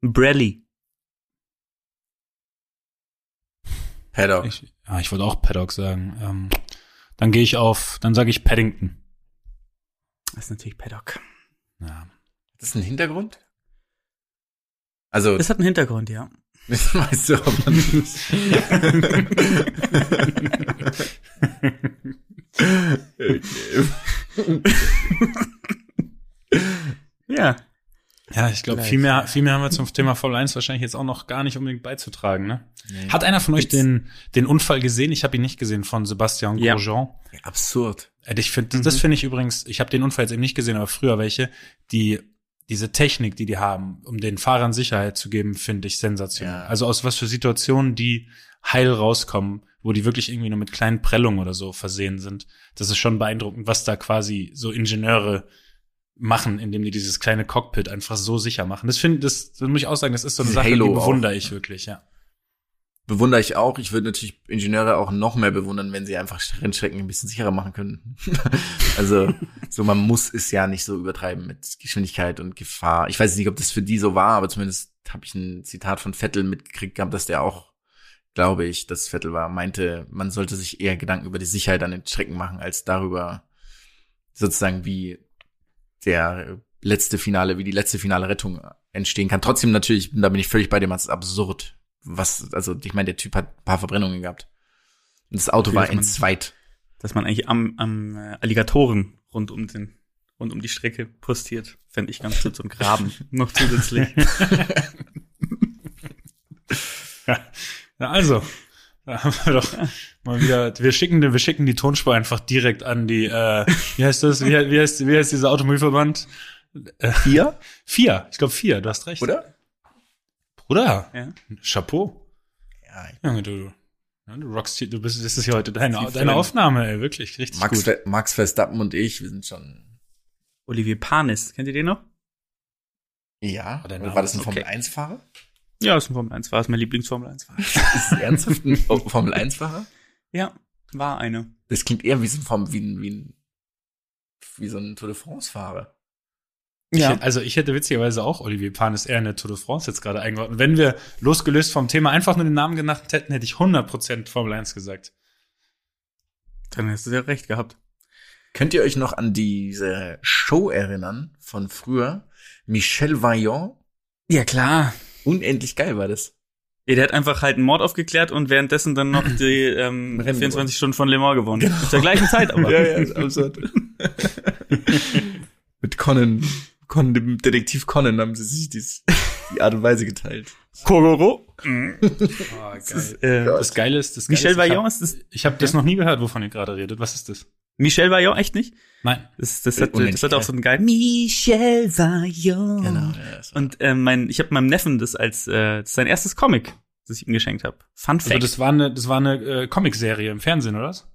Brelly. Paddock. Ich, ja, ich wollte auch Paddock sagen. Ähm, dann gehe ich auf, dann sage ich Paddington. Das ist natürlich Paddock. Ja. Das ist ein Hintergrund? Also, Das hat einen Hintergrund, ja. *laughs* weißt du, ob man *laughs* Ja. Ja, ich glaube, viel mehr, viel mehr haben wir zum Thema Formel 1 wahrscheinlich jetzt auch noch gar nicht unbedingt beizutragen. Ne? Hat einer von euch den, den Unfall gesehen? Ich habe ihn nicht gesehen von Sebastian Ja. Grosjean. absurd. Äh, Ich finde, Mhm. das finde ich übrigens, ich habe den Unfall jetzt eben nicht gesehen, aber früher welche, die diese Technik, die die haben, um den Fahrern Sicherheit zu geben, finde ich sensationell. Ja. Also aus was für Situationen die heil rauskommen, wo die wirklich irgendwie nur mit kleinen Prellungen oder so versehen sind. Das ist schon beeindruckend, was da quasi so Ingenieure machen, indem die dieses kleine Cockpit einfach so sicher machen. Das finde, das, das muss ich auch sagen, das ist so eine Sache, Halo die auch. bewundere ich wirklich, ja. Bewundere ich auch. Ich würde natürlich Ingenieure auch noch mehr bewundern, wenn sie einfach Rennstrecken ein bisschen sicherer machen könnten. *laughs* also, so man muss es ja nicht so übertreiben mit Geschwindigkeit und Gefahr. Ich weiß nicht, ob das für die so war, aber zumindest habe ich ein Zitat von Vettel mitgekriegt gehabt, dass der auch, glaube ich, dass Vettel war, meinte, man sollte sich eher Gedanken über die Sicherheit an den Strecken machen, als darüber sozusagen wie der letzte Finale, wie die letzte finale Rettung entstehen kann. Trotzdem natürlich, da bin ich völlig bei dem, ist absurd. Was, also ich meine, der Typ hat ein paar Verbrennungen gehabt. Und das Auto Wie war entzweit. Dass man eigentlich am, am äh, Alligatoren rund um den rund um die Strecke postiert. Fände ich ganz gut, ein Graben *laughs* noch zusätzlich. *laughs* Ja, also, da haben wir doch mal wieder, wir schicken, wir schicken die Tonspur einfach direkt an die, äh, wie heißt das, wie, wie heißt, wie heißt dieser Automobilverband? Vier? Vier, ich glaube vier, du hast recht. Oder? Bruder, Ja. Chapeau. Ja, ich- Junge, du, ja, du rockst hier, du bist, das ist ja heute deine, deine. Aufnahme, ey, wirklich, richtig Max, gut. Ver Max Verstappen und ich, wir sind schon. Olivier Panis, kennt ihr den noch? Ja. Oh, der Oder war das ein okay. 1 Fahrer? Ja, ist ein Formel 1 Fahrer, ist mein Lieblingsformel 1 Fahrer. *laughs* Ist es ernsthaft ein Oh, Formel 1 Fahrer? Ja, war eine. Das klingt eher wie so ein wie ein, wie ein, wie so ein Tour de France Fahrer. Ich also ich hätte witzigerweise auch Olivier Panis eher eine Tour de France jetzt gerade eingeordnet. Wenn wir losgelöst vom Thema einfach nur den Namen genannt hätten, hätte ich 100% Formel 1 gesagt. Dann hast du ja recht gehabt. Könnt ihr euch noch an diese Show erinnern von früher? Michel Vaillant? Ja, klar. Unendlich geil war das. Ja, der hat einfach halt einen Mord aufgeklärt und währenddessen dann noch *clears throat* die ähm, Rennen 24 Stunden von Le Mans gewonnen. Zu der gleichen Zeit aber. *laughs* ist absurd. *laughs* Mit Conan, Conan, dem Detektiv Conan haben sie sich dies, die Art und Weise geteilt. Kogoro. *laughs* Oh, geil. Das, ist, äh, Das Geile ist, das Geile Michel ist, Vaillant hab- ist das. Ich habe das noch nie gehört, wovon ihr gerade redet. Was ist das? Michel Vaillant, echt nicht? Nein. Das, das, Äh, hat, das hat auch so einen geilen Michel Vaillant. Genau. Und äh, mein, ich habe meinem Neffen das als äh, das ist sein erstes Comic, das ich ihm geschenkt habe. Fun Also Fact. das war eine, das war eine äh, Comicserie im Fernsehen, oder was?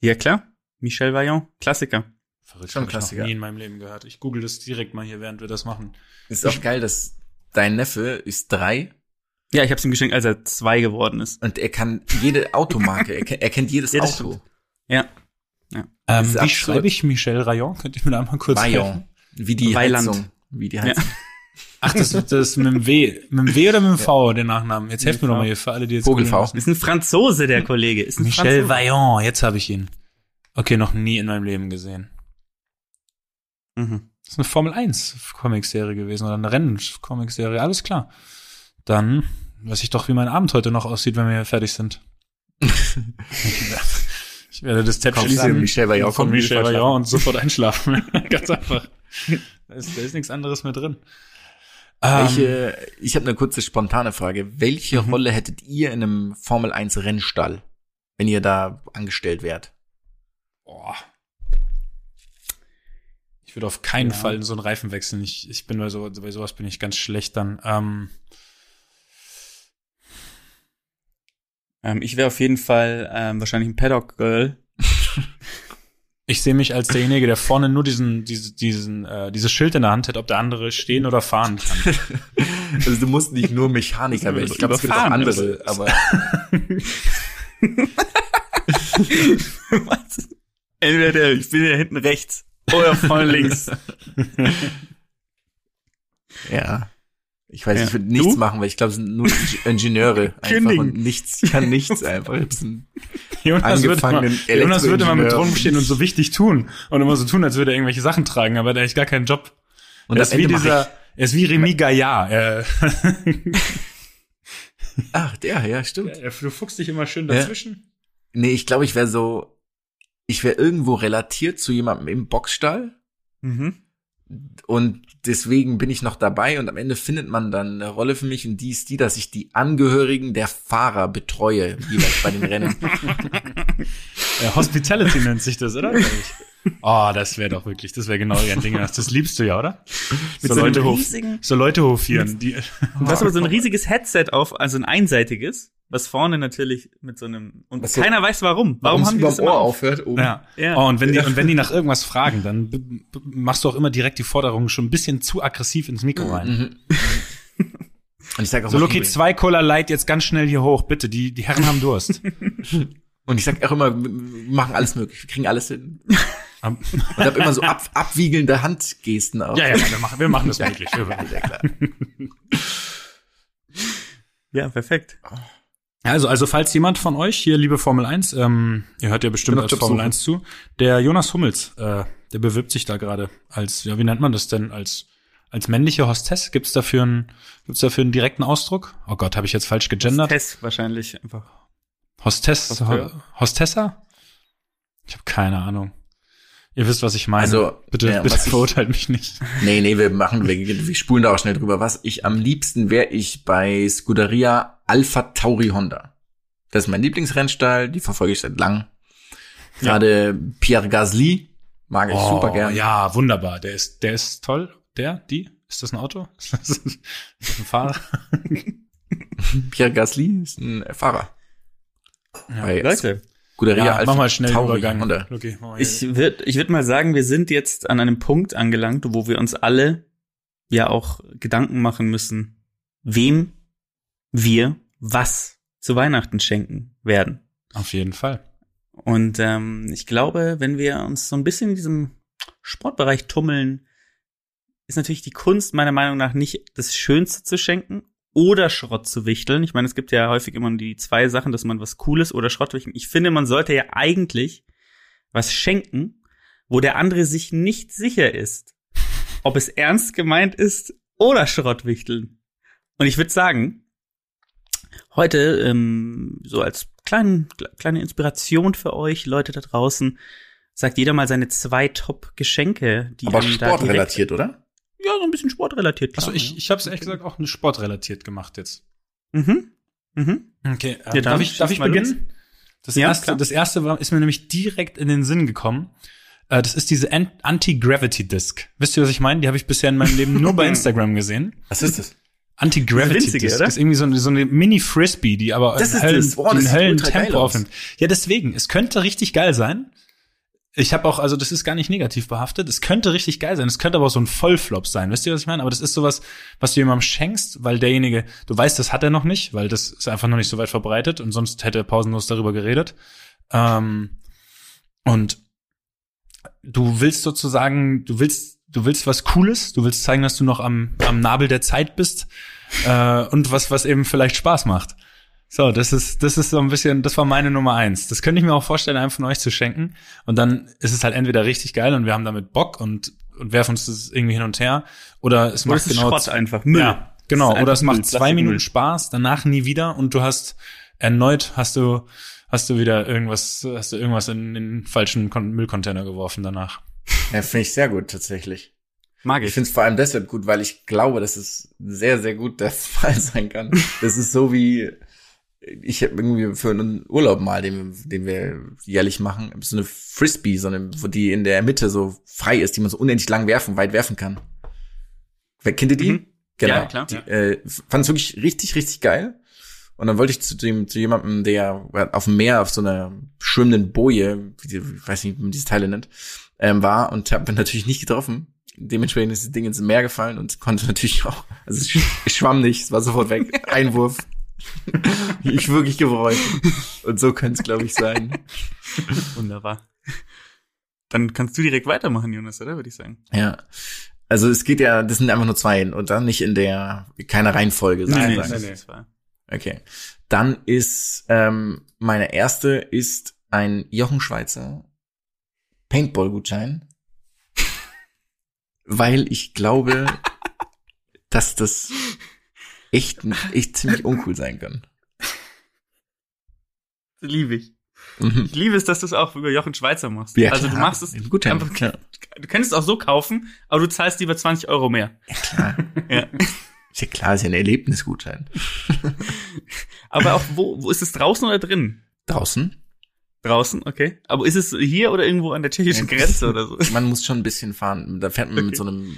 ja klar. Michel Vaillant, Klassiker. Verrückt, Schon hab ich noch Klassiker. nie in meinem Leben gehört. Ich google das direkt mal hier, während wir das machen. ist auch geil, dass dein Neffe ist drei Ja, ich habe ihm geschenkt, als er zwei geworden ist. und er kann jede Automarke, er, kennt- er kennt jedes *laughs* Ja, Auto. stimmt. Ja. Ähm, ist wie absurd. schreibe ich Michel Rayon? Könnt ihr mir da mal kurz helfen? Vaillant. Wie die Weiland. Heizung. Wie die Heizung. *laughs* Ach, das das ist mit dem W. Mit dem W oder mit dem V, der Nachnamen? Jetzt helft mir doch mal hier für alle, die jetzt Vogel googeln V. müssen. Ist ein Franzose, der Kollege. Ist ein Michel Franzose. Vaillant, jetzt habe ich ihn. Okay, noch nie in meinem Leben gesehen. Mhm. Das ist eine Formel 1 Comicserie gewesen oder eine Rennen-Comicserie, alles klar. Dann weiß ich doch, wie mein Abend heute noch aussieht, wenn wir hier fertig sind. *laughs* ich werde das Tab schließen Michel Vaillant von Michel Vaillant und sofort einschlafen. *laughs* Ganz einfach. Da ist, da ist nichts anderes mehr drin. Ähm, Welche, ich habe eine kurze spontane Frage. Welche Rolle hättet ihr in einem Formel 1 Rennstall, wenn ihr da angestellt wärt? Boah. Ich würde auf keinen Ja. Fall in so einen Reifen wechseln. Ich, ich bin bei, so, bei sowas bin ich ganz schlecht dann. Ähm, Ähm, ich wäre auf jeden Fall ähm, wahrscheinlich ein Paddock Girl. *laughs* ich sehe mich als derjenige, der vorne nur diesen, diese, diesen, äh, dieses Schild in der Hand hat, ob der andere stehen oder fahren *laughs* kann. Also du musst nicht nur Mechaniker werden. Ich glaube, es gibt auch andere, also. aber *laughs* Was? Entweder der, ich bin ja hinten rechts oder vorne links. *laughs* ja. Ich weiß, Ja. ich würde nichts Du? machen, weil ich glaube, es sind nur Inge- *laughs* Ingenieure einfach und nichts, ich kann *laughs* nichts einfach. Ich ein- Jonas würde, Angefangenen Jonas würde mal mit rumstehen und so wichtig tun und immer so tun, als würde er irgendwelche Sachen tragen, aber der hat gar keinen Job. Und er am ist wie dieser, er ist wie Remy Gaillard. Ach, der, ja, stimmt. er, du fuchst dich immer schön Ja. dazwischen. Nee, ich glaube, ich wäre so, ich wäre irgendwo relatiert zu jemandem im Boxstall Mhm. und deswegen bin ich noch dabei und am Ende findet man dann eine Rolle für mich und die ist die, dass ich die Angehörigen der Fahrer betreue, jeweils bei den Rennen. *laughs* Äh, Hospitality nennt sich das, oder? Oh, *laughs* das wäre doch wirklich, das wäre genau dein Ding. Das das liebst du ja, oder? Mit so, so einem Leute riesigen- so Leute hofieren. Die, *laughs* Du hast aber so ein riesiges Headset auf, also ein einseitiges, was vorne natürlich mit so einem und Was so- keiner weiß warum. Warum haben die das immer auf? aufhört? Oben. ja. Ja. Oh, und wenn die, und wenn die nach irgendwas fragen, dann machst du auch immer direkt die Forderung schon ein bisschen zu aggressiv ins Mikro rein. Mhm. Und ich sag auch So, Loki, zwei Cola Light jetzt ganz schnell hier hoch, bitte. Die, die Herren haben Durst. *laughs* und ich sag auch immer, wir machen alles möglich, wir kriegen alles hin. Und hab immer so ab, abwiegelnde Handgesten auch. ja, ja, wir machen, wir machen das möglich. Wir- *laughs* ja klar. *laughs* Ja, perfekt. Also, also falls jemand von euch hier, liebe Formel 1, ähm, ihr hört ja bestimmt als. Formel 1 zu, der Jonas Hummels, äh, der bewirbt sich da gerade als, ja, wie nennt man das denn, als als männliche Hostess? Gibt's dafür einen, gibt's dafür einen direkten Ausdruck? Oh Gott, habe ich jetzt falsch gegendert? Test wahrscheinlich einfach. Hostess, Hostessa? Ich habe keine Ahnung. Ihr wisst, was ich meine. Also, bitte, ja, bitte verurteilt mich nicht. Nee, nee, wir machen, wir, wir spulen da auch schnell drüber. Was ich am liebsten wäre ich bei Scuderia Alpha Tauri Honda. Das ist mein Lieblingsrennstall, die verfolge ich seit langem. Gerade Pierre Gasly mag ich super gern. Oh, Ja, wunderbar. Der ist, der ist toll. Der, die? Ist das ein Auto? Ist das, *laughs* ist das ein Fahrer? *laughs* Pierre Gasly ist ein Fahrer. Bei Leute, Scuderia Ja, Alpha mach mal schnell Tauri Übergang. Honda. Okay, ich würde ich würd mal sagen, wir sind jetzt an einem Punkt angelangt, wo wir uns alle ja auch Gedanken machen müssen, wem wir was zu Weihnachten schenken werden. Auf jeden Fall. Und ähm, ich glaube, wenn wir uns so ein bisschen in diesem Sportbereich tummeln, ist natürlich die Kunst meiner Meinung nach nicht das Schönste zu schenken oder Schrott zu wichteln. Ich meine, es gibt ja häufig immer die zwei Sachen, dass man was Cooles oder Schrott wichteln. Ich finde, man sollte ja eigentlich was schenken, wo der andere sich nicht sicher ist, ob es ernst gemeint ist oder Schrott wichteln. Und ich würde sagen, heute ähm, so als kleinen, kleine Inspiration für euch, Leute da draußen, sagt jeder mal seine zwei Top-Geschenke, die Aber sportrelatiert, oder? Ja, so ein bisschen sportrelatiert. Also ich, ich habe es ehrlich gesagt auch sportrelatiert gemacht jetzt. ja. Mhm. Mhm. Okay, Ja, dann darf ich, darf ich beginnen? Das Ja, erste, klar. das erste war, ist mir nämlich direkt in den Sinn gekommen. Äh, Das ist diese An- Anti-Gravity-Disc. Wisst ihr, was ich meine? Die habe ich bisher in meinem Leben nur bei *laughs* Instagram gesehen. Was ist das? Anti-Gravity-Disc oder? ist irgendwie so eine, so eine Mini-Frisbee, die aber Das hellen, das. Oh, das ultra geil Tempo aufnimmt. Ja, deswegen. Es könnte richtig geil sein. Ich habe auch, also das ist gar nicht negativ behaftet. Es könnte richtig geil sein. Es könnte aber auch so ein Vollflop sein. Wisst ihr, was ich meine? Aber das ist sowas, was du jemandem schenkst, weil derjenige, du weißt, das hat er noch nicht, weil das ist einfach noch nicht so weit verbreitet und sonst hätte er pausenlos darüber geredet. Ähm, und du willst sozusagen, du willst, du willst was Cooles, du willst zeigen, dass du noch am, am Nabel der Zeit bist äh, und was, was eben vielleicht Spaß macht. So, das ist, das ist so ein bisschen, das war meine Nummer eins. Das könnte ich mir auch vorstellen, einem von euch zu schenken. Und dann ist es halt entweder richtig geil und wir haben damit Bock und, und werfen uns das irgendwie hin und her. Oder es Oder macht es ist genau Schrott einfach. Müll. ja, genau. Oder es macht Müll, zwei. Minuten Spaß, danach nie wieder und du hast erneut hast du hast du wieder irgendwas hast du irgendwas in den falschen Kon Müllcontainer geworfen danach. Ja, finde ich sehr gut, tatsächlich. Mag Ich ich. finde es vor allem deshalb gut, weil ich glaube, dass es sehr, sehr gut der *laughs* Fall sein kann. Das ist so wie, ich habe irgendwie für einen Urlaub mal, den, den wir jährlich machen, so eine Frisbee, so eine, wo die in der Mitte so frei ist, die man so unendlich lang werfen, weit werfen kann. Wer kennt ihr die? Mhm. Genau. Ja, klar. Die, äh, fand es wirklich richtig, richtig geil. Und dann wollte ich zu dem, zu jemandem, der auf dem Meer auf so einer schwimmenden Boje, wie die, ich weiß nicht, wie man diese Teile nennt, ähm, war und habe natürlich nicht getroffen. Dementsprechend ist das Ding ins Meer gefallen und konnte natürlich auch, also es schwamm nicht, es war sofort weg. *laughs* Einwurf. Ich wirklich gefreut. Und so könnte es, glaube ich, sein. Wunderbar. Dann kannst du direkt weitermachen, Jonas, oder? Würde ich sagen. Ja. Also es geht ja, das sind einfach nur zwei und dann nicht in der, keine Reihenfolge. Nein, sozusagen. nein, nein. war- Okay. Dann ist ähm, meine erste ist ein Jochen Schweizer Paintball-Gutschein, *laughs* weil ich glaube, dass das echt, echt ziemlich uncool sein. Das liebe ich. Mhm. Ich liebe es, dass du es auch über Jochen Schweizer machst. Ja, also du klar. machst es Gutschein, einfach, klar. du könntest es auch so kaufen, aber du zahlst lieber 20 Euro mehr. Klar. *laughs* Ja. Ist ja klar, ist ja ein Erlebnisgutschein. *laughs* Aber auch wo, wo ist es draußen oder drin? Draußen? Draußen, okay. Aber ist es hier oder irgendwo an der tschechischen Ja, Grenze oder so? *laughs* Man muss schon ein bisschen fahren. Da fährt man mit Okay. so einem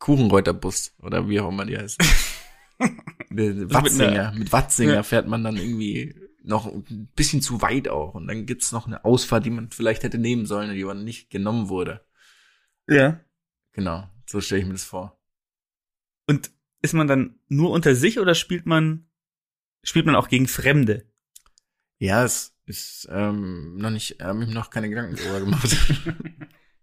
Kuchenreuterbus oder wie auch immer die heißt. Mit Watzinger. Mit Watzinger Ja. fährt man dann irgendwie noch ein bisschen zu weit auch. Und dann gibt's noch eine Ausfahrt, die man vielleicht hätte nehmen sollen, die aber nicht genommen wurde. Ja. Genau, so stelle ich mir das vor. Und ist man dann nur unter sich oder spielt man, spielt man auch gegen Fremde? Ja, es ist ähm, noch nicht, äh, hab ich noch keine Gedanken darüber gemacht. *laughs*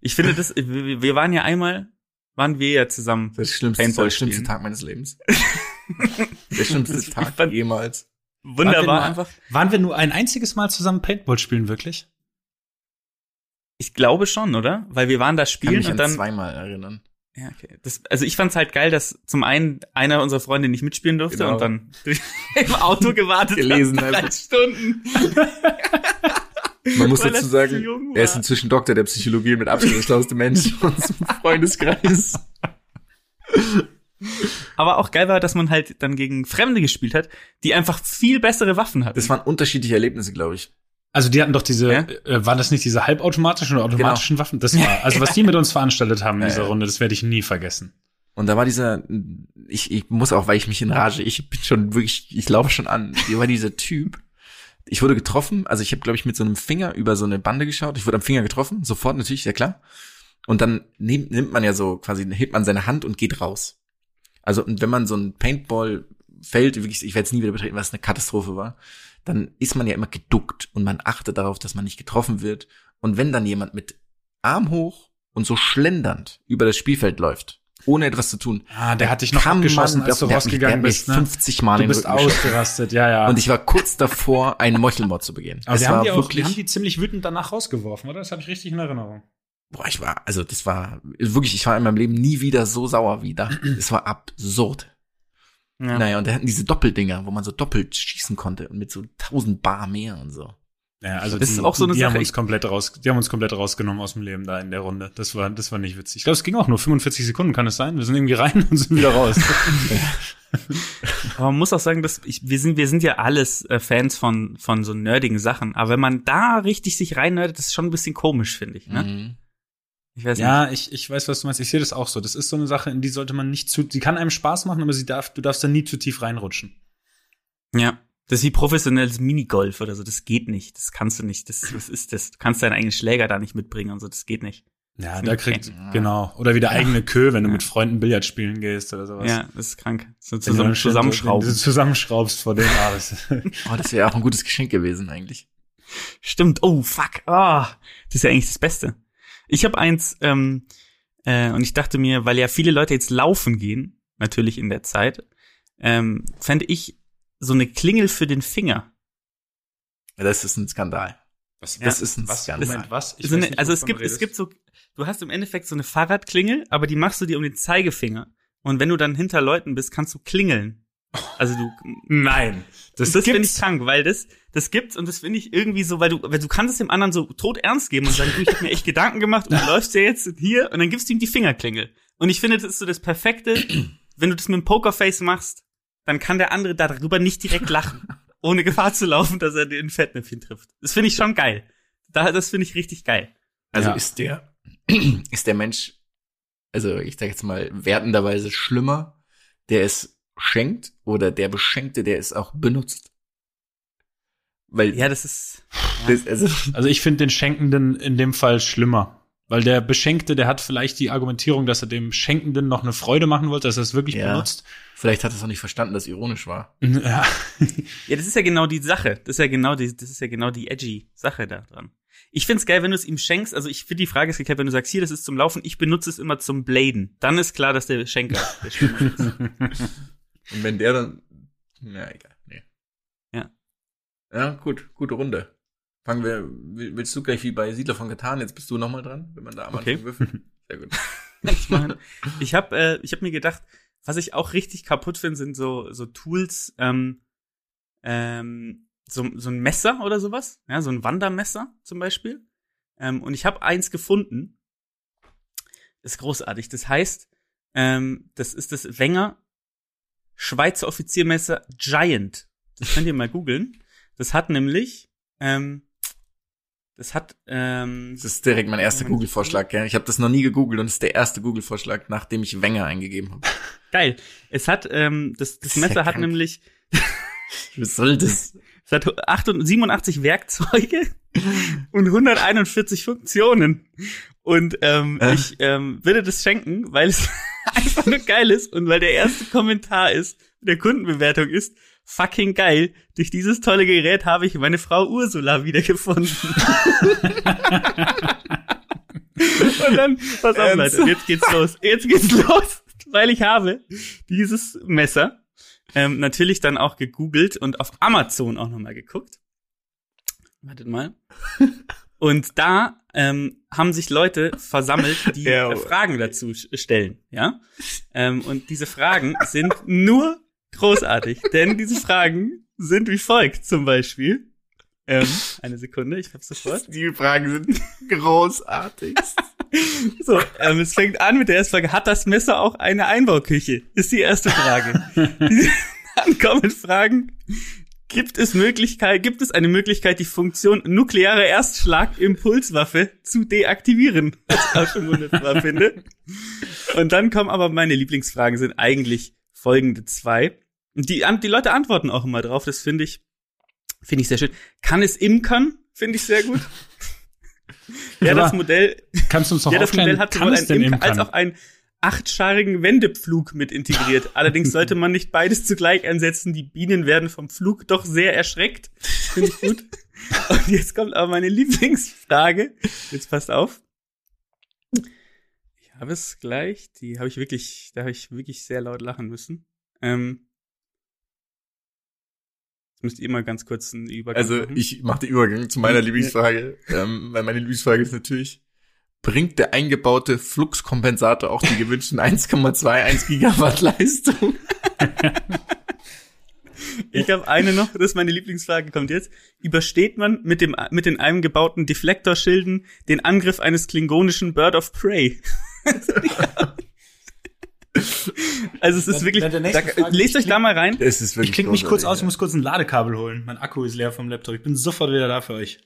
Ich finde das, wir, waren ja einmal, waren wir ja zusammen. Das schlimmste, Paintball der schlimmste. Tag meines Lebens. *laughs* *laughs* Der schlimmste Tag fand- jemals. Wunderbar Warte mal. einfach. Waren wir nur ein einziges Mal zusammen Paintball spielen wirklich? Ich glaube schon, oder? Weil wir waren da Ich kann spielen mich und an dann. zweimal erinnern. Ja, okay. Das, also ich fand's halt geil, dass zum einen einer unserer Freunde nicht mitspielen durfte Genau. und dann *laughs* im Auto gewartet Gelesen hat, drei. Stunden. Man muss Weil dazu sagen, er ist inzwischen Doktor der Psychologie und mit Abstand der schlauste Mensch in unserem *laughs* Freundeskreis. Aber auch geil war, dass man halt dann gegen Fremde gespielt hat, die einfach viel bessere Waffen hatten. Das waren unterschiedliche Erlebnisse, glaube ich. Also die hatten doch diese, Ja? äh, waren das nicht diese halbautomatischen oder automatischen Waffen? Das war, also was die mit uns veranstaltet haben in *laughs* dieser. Runde, das werde ich nie vergessen. Und da war dieser, ich, ich muss auch, weil ich mich in Rage, ich bin schon wirklich, ich laufe schon an. Hier war dieser Typ. Ich wurde getroffen, also ich habe, glaube ich, mit so einem Finger über so eine Bande geschaut. Ich wurde am Finger getroffen, sofort natürlich, ja klar. Und dann nimmt, nimmt man ja so quasi, hebt man seine Hand und geht raus. Also wenn man so ein Paintball-Feld, wirklich, ich werde es nie wieder betreten, was eine Katastrophe war, dann ist man ja immer geduckt und man achtet darauf, dass man nicht getroffen wird. Und wenn dann jemand mit Arm hoch und so schlendernd über das Spielfeld läuft, ohne etwas zu tun, Ah, der hat dich noch abgeschossen, man- als du rausgegangen bist. Ne? 50 Mal Du bist ausgerastet, ja, ja. Und ich war kurz davor, einen Meuchelmord zu begehen. Aber es die haben die auch, die wirklich, haben die ziemlich wütend danach rausgeworfen, oder? Das habe ich richtig in Erinnerung. Boah, ich war, also das war wirklich, ich war in meinem Leben nie wieder so sauer wie da. *clears throat* Es war absurd. ja. Naja, und da hatten diese Doppeldinger, wo man so doppelt schießen konnte und mit so 1000 Bar mehr und so. Ja, also Das die, ist auch so eine die Sache, haben uns komplett raus, die haben uns komplett rausgenommen aus dem Leben da in der Runde. Das war, das war nicht witzig. Ich glaube, es ging auch nur 45 Sekunden, kann es sein? Wir sind irgendwie rein und sind wieder raus. *laughs* Aber man muss auch sagen, dass ich, wir sind, wir sind ja alles äh, Fans von, von so nerdigen Sachen. Aber wenn man da richtig sich reinnördet, das ist schon ein bisschen komisch, finde ich, ne? Mhm. Ich weiß nicht. ja, ich, ich weiß, was du meinst. Ich sehe das auch so. Das ist so eine Sache, in die sollte man nicht zu, sie kann einem Spaß machen, aber sie darf, du darfst da nie zu tief reinrutschen. Ja. Das ist wie professionelles Minigolf oder so. Das geht nicht. Das kannst du nicht. Das, was ist das? Du kannst deinen eigenen Schläger da nicht mitbringen und so. Das geht nicht. Ja, Das da kriegt, Ja. genau. Oder wieder eigene Kö, wenn du Ja. mit Freunden Billard spielen gehst oder sowas. Ja, das ist krank. So du zusammen, zusammenschrauben. Wenn du zusammenschraubst vor dem Ares. *laughs* Oh, das wäre auch ein gutes Geschenk gewesen eigentlich. Stimmt. Oh, fuck. Ah, das ist ja eigentlich das Beste. Ich habe eins, ähm, äh, und ich dachte mir, weil ja viele Leute jetzt laufen gehen, natürlich in der Zeit, ähm, fände ich so eine Klingel für den Finger. Ja, Das ist ein Skandal. Was, Das ist ein was, Skandal. Moment, was? Ich so eine, nicht, also es gibt, du es redest. gibt so, du hast im Endeffekt so eine Fahrradklingel, aber die machst du dir um den Zeigefinger. Und wenn du dann hinter Leuten bist, kannst du klingeln. Also du, Nein. das, Das, das finde ich krank, weil das, das gibt's und das finde ich irgendwie so, weil du, weil du kannst es dem anderen so tot ernst geben und sagen, du, ich habe mir echt Gedanken gemacht und *laughs* du läufst ja jetzt hier und dann gibst du ihm die Fingerklingel. Und ich finde, das ist so das Perfekte, wenn du das mit dem Pokerface machst, dann kann der andere darüber nicht direkt lachen, *laughs* ohne Gefahr zu laufen, dass er dir ein Fettnäpfchen trifft. Das finde ich schon geil. Da, das finde ich richtig geil. Also Ja. ist der, *clears throat* ist der Mensch, also ich sag jetzt mal, wertenderweise schlimmer, der es schenkt oder der Beschenkte, der es auch benutzt? Weil, Ja, das ist, das, also, *laughs* Also ich finde den Schenkenden in dem Fall schlimmer. Weil der Beschenkte, der hat vielleicht die Argumentierung, dass er dem Schenkenden noch eine Freude machen wollte, dass er es wirklich Ja. benutzt. vielleicht hat er es auch nicht verstanden, dass es ironisch war. Ja. *laughs* ja, das ist ja genau die Sache. Das ist ja genau die, das ist ja genau die edgy Sache da dran. Ich find's geil, wenn du es ihm schenkst. Also ich finde die Frage ist geklärt, wenn du sagst, hier, das ist zum Laufen, ich benutze es immer zum Bladen. Dann ist klar, dass der Schenker *laughs* der. Und wenn der dann, na egal, nee. Ja. Ja, gut, gute Runde. Fangen wir, will- willst du gleich wie bei Siedler von Getan, jetzt bist du nochmal dran, wenn man da am Okay. Anfang würfelt. *laughs* Sehr gut. *laughs* ich meine, ich habe äh, ich hab mir gedacht, was ich auch richtig kaputt finde, sind so, so Tools, ähm, ähm, so, so ein Messer oder sowas, ja, so ein Wandermesser zum Beispiel. Ähm, und ich habe eins gefunden. Ist großartig. Das heißt, ähm, das ist das Wenger Schweizer Offiziermesser Giant. Das könnt ihr mal googeln. Das hat nämlich, ähm, das hat, ähm, Das ist direkt mein erster Google-Vorschlag, gell? Ich habe das noch nie gegoogelt und es ist der erste Google-Vorschlag, nachdem ich Wenger eingegeben habe. geil. Es hat, ähm, das, das ja Messer hat nämlich *laughs* Was soll das? Es hat 88 87 Werkzeuge *laughs* und 141 Funktionen. Und ähm, Äh. ich ähm, würde das schenken, weil es *laughs* einfach nur geil ist und weil der erste Kommentar ist, der Kundenbewertung ist, fucking geil. Durch dieses tolle Gerät habe ich meine Frau Ursula wiedergefunden. *laughs* und dann, pass auf? Leute, jetzt geht's los. Jetzt geht's los, weil ich habe dieses Messer ähm, natürlich dann auch gegoogelt und auf Amazon auch nochmal geguckt. Wartet mal. Und da ähm, haben sich Leute versammelt, die *laughs* Ja. Fragen dazu stellen, ja. Ähm, und diese Fragen sind nur großartig, denn diese Fragen sind wie folgt, zum Beispiel. Ähm, eine Sekunde, ich hab's sofort. Die Fragen sind großartig. *laughs* So, ähm, es fängt an mit der ersten Frage. Hat das Messer auch eine Einbauküche? Ist die erste Frage. *laughs* Dann kommen Fragen. Gibt es Möglichkeit, gibt es eine Möglichkeit, die Funktion nukleare Erstschlag-Impulswaffe zu deaktivieren? Was ich auch schon wunderbar finde. Und dann kommen aber meine Lieblingsfragen sind eigentlich folgende zwei. Und die, die Leute antworten auch immer drauf. Das finde ich, finde ich sehr schön. Kann es imkern? Finde ich sehr gut. *laughs* ja, das Modell, Kannst du uns noch ja, das Modell hat kann sowohl es einen denn Imker als imkern? auch einen achtscharigen Wendepflug mit integriert. *laughs* Allerdings sollte man nicht beides zugleich einsetzen. Die Bienen werden vom Flug doch sehr erschreckt. Finde ich gut. *laughs* Und jetzt kommt aber meine Lieblingsfrage. Jetzt passt auf. Ich habe es gleich. Die habe ich wirklich, da habe ich wirklich sehr laut lachen müssen. Ähm, jetzt müsst ihr mal ganz kurz einen Übergang Also machen. ich mache den Übergang zu meiner. Lieblingsfrage, ähm, weil meine Lieblingsfrage ist natürlich, bringt der eingebaute Fluxkompensator auch die gewünschten *laughs* 1,21 Gigawatt Leistung? *laughs* Ich habe eine noch, das ist meine Lieblingsfrage, kommt jetzt. Übersteht man mit dem mit den eingebauten Deflektorschilden den Angriff eines klingonischen Bird of Prey? *laughs* also es ist wirklich, da, lest euch da mal rein. Es ist wirklich Ich klinge mich kurz aus, ich muss kurz ein Ladekabel holen. Mein Akku ist leer vom Laptop. Ich bin sofort wieder da für euch.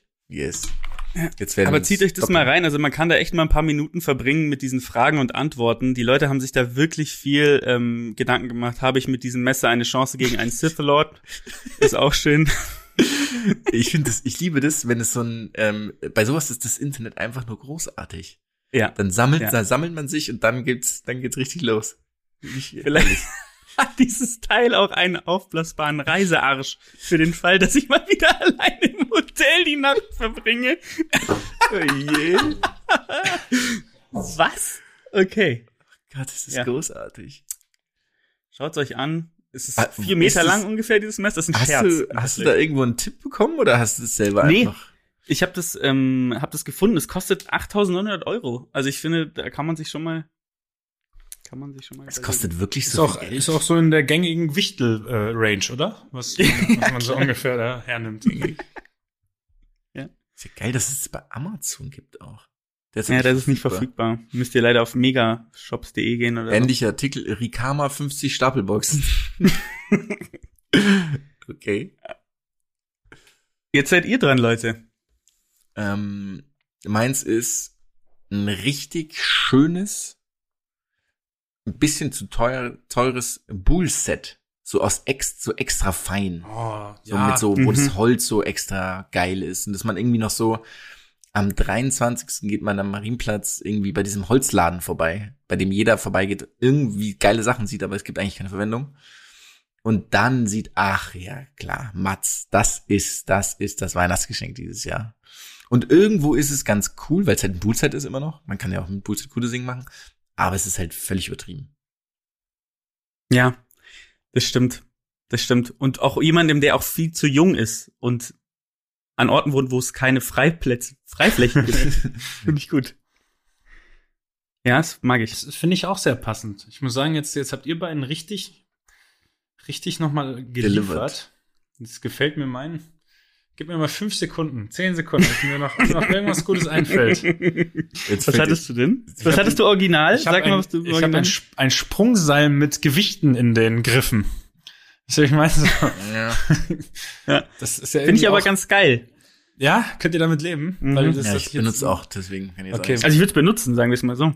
Ja. Jetzt werden Aber zieht euch das mal rein. Also man kann da echt mal ein paar Minuten verbringen mit diesen Fragen und Antworten. Die Leute haben sich da wirklich viel ähm, Gedanken gemacht. Habe ich mit diesem Messer eine Chance gegen einen Sith Lord? *laughs* Ist auch schön. Ich finde das, ich liebe das, wenn es so ein, ähm, bei sowas ist das Internet einfach nur großartig. Ja. Dann sammelt, Ja. dann sammelt man sich und dann geht's, dann geht's richtig los. Ich, Vielleicht *laughs* hat dieses Teil auch einen aufblasbaren Reisearsch für den Fall, dass ich mal wieder *laughs* allein im Hotel die Nacht verbringe. oh je. *laughs* Was? Okay. Gott, das ist Ja. großartig. Schaut's euch an. Es ist Ah, vier Meter ist lang ungefähr, dieses Messer. Das ist ein Hast Scherz. du, hast du da irgendwo einen Tipp bekommen oder hast du es selber Nee. einfach? Ich habe das, ähm, hab das gefunden. Es kostet 8.900 Euro. Also ich finde, da kann man sich schon mal, kann man sich schon mal. Es kostet wirklich Ist so auch, viel Geld. ist auch so in der gängigen Wichtel-Range, oder? Was, *laughs* was man so ungefähr da hernimmt. *laughs* Ist ja geil, dass es bei Amazon gibt auch. Der Ja, das ist nicht verfügbar. Müsst ihr leider auf megashops.de gehen oder so. Ähnlicher Artikel, Rikama 50 Stapelboxen. *laughs* okay. Jetzt seid ihr dran, Leute. Ähm, meins ist ein richtig schönes, ein bisschen zu teuer, teures Bull-Set. So aus ex, so extra fein. Oh, So mit so, wo mhm. das Holz so extra geil ist. Und dass man irgendwie noch so am 23. geht man am Marienplatz irgendwie bei diesem Holzladen vorbei, bei dem jeder vorbeigeht, irgendwie geile Sachen sieht, aber es gibt eigentlich keine Verwendung. Und dann sieht, ach ja, klar, Mats, das ist, das ist das Weihnachtsgeschenk dieses Jahr. Und irgendwo ist es ganz cool, weil es halt ein Poolset ist immer noch. Man kann ja auch mit Poolset coole Dinge machen. Aber es ist halt völlig übertrieben. Ja, das stimmt. Das stimmt. Und auch jemandem, der auch viel zu jung ist und an Orten wohnt, wo es keine Freiplätze, Freiflächen gibt. *laughs* Finde ich gut. Ja, das mag ich. Das finde ich auch sehr passend. Ich muss sagen, jetzt, jetzt habt ihr beiden richtig, richtig nochmal geliefert. Delivered. Das gefällt mir mein. Gib mir mal fünf Sekunden, zehn Sekunden, dass mir noch, noch irgendwas Gutes einfällt. Jetzt Was hattest du denn? Ich Was hab- hattest du original? Ich habe Sag mal, ein, was du im ich hab Original ein, ein Sprungseil mit Gewichten in den Griffen. Das ich meine, so, Ja. *laughs* Ja. das ist ja Finde ich aber auch- ganz geil. Ja, könnt ihr damit leben? Mhm. Weil das, ja, ich benutze auch, deswegen kann ich Okay. sagen. Also ich würde es benutzen, sagen wir es mal so.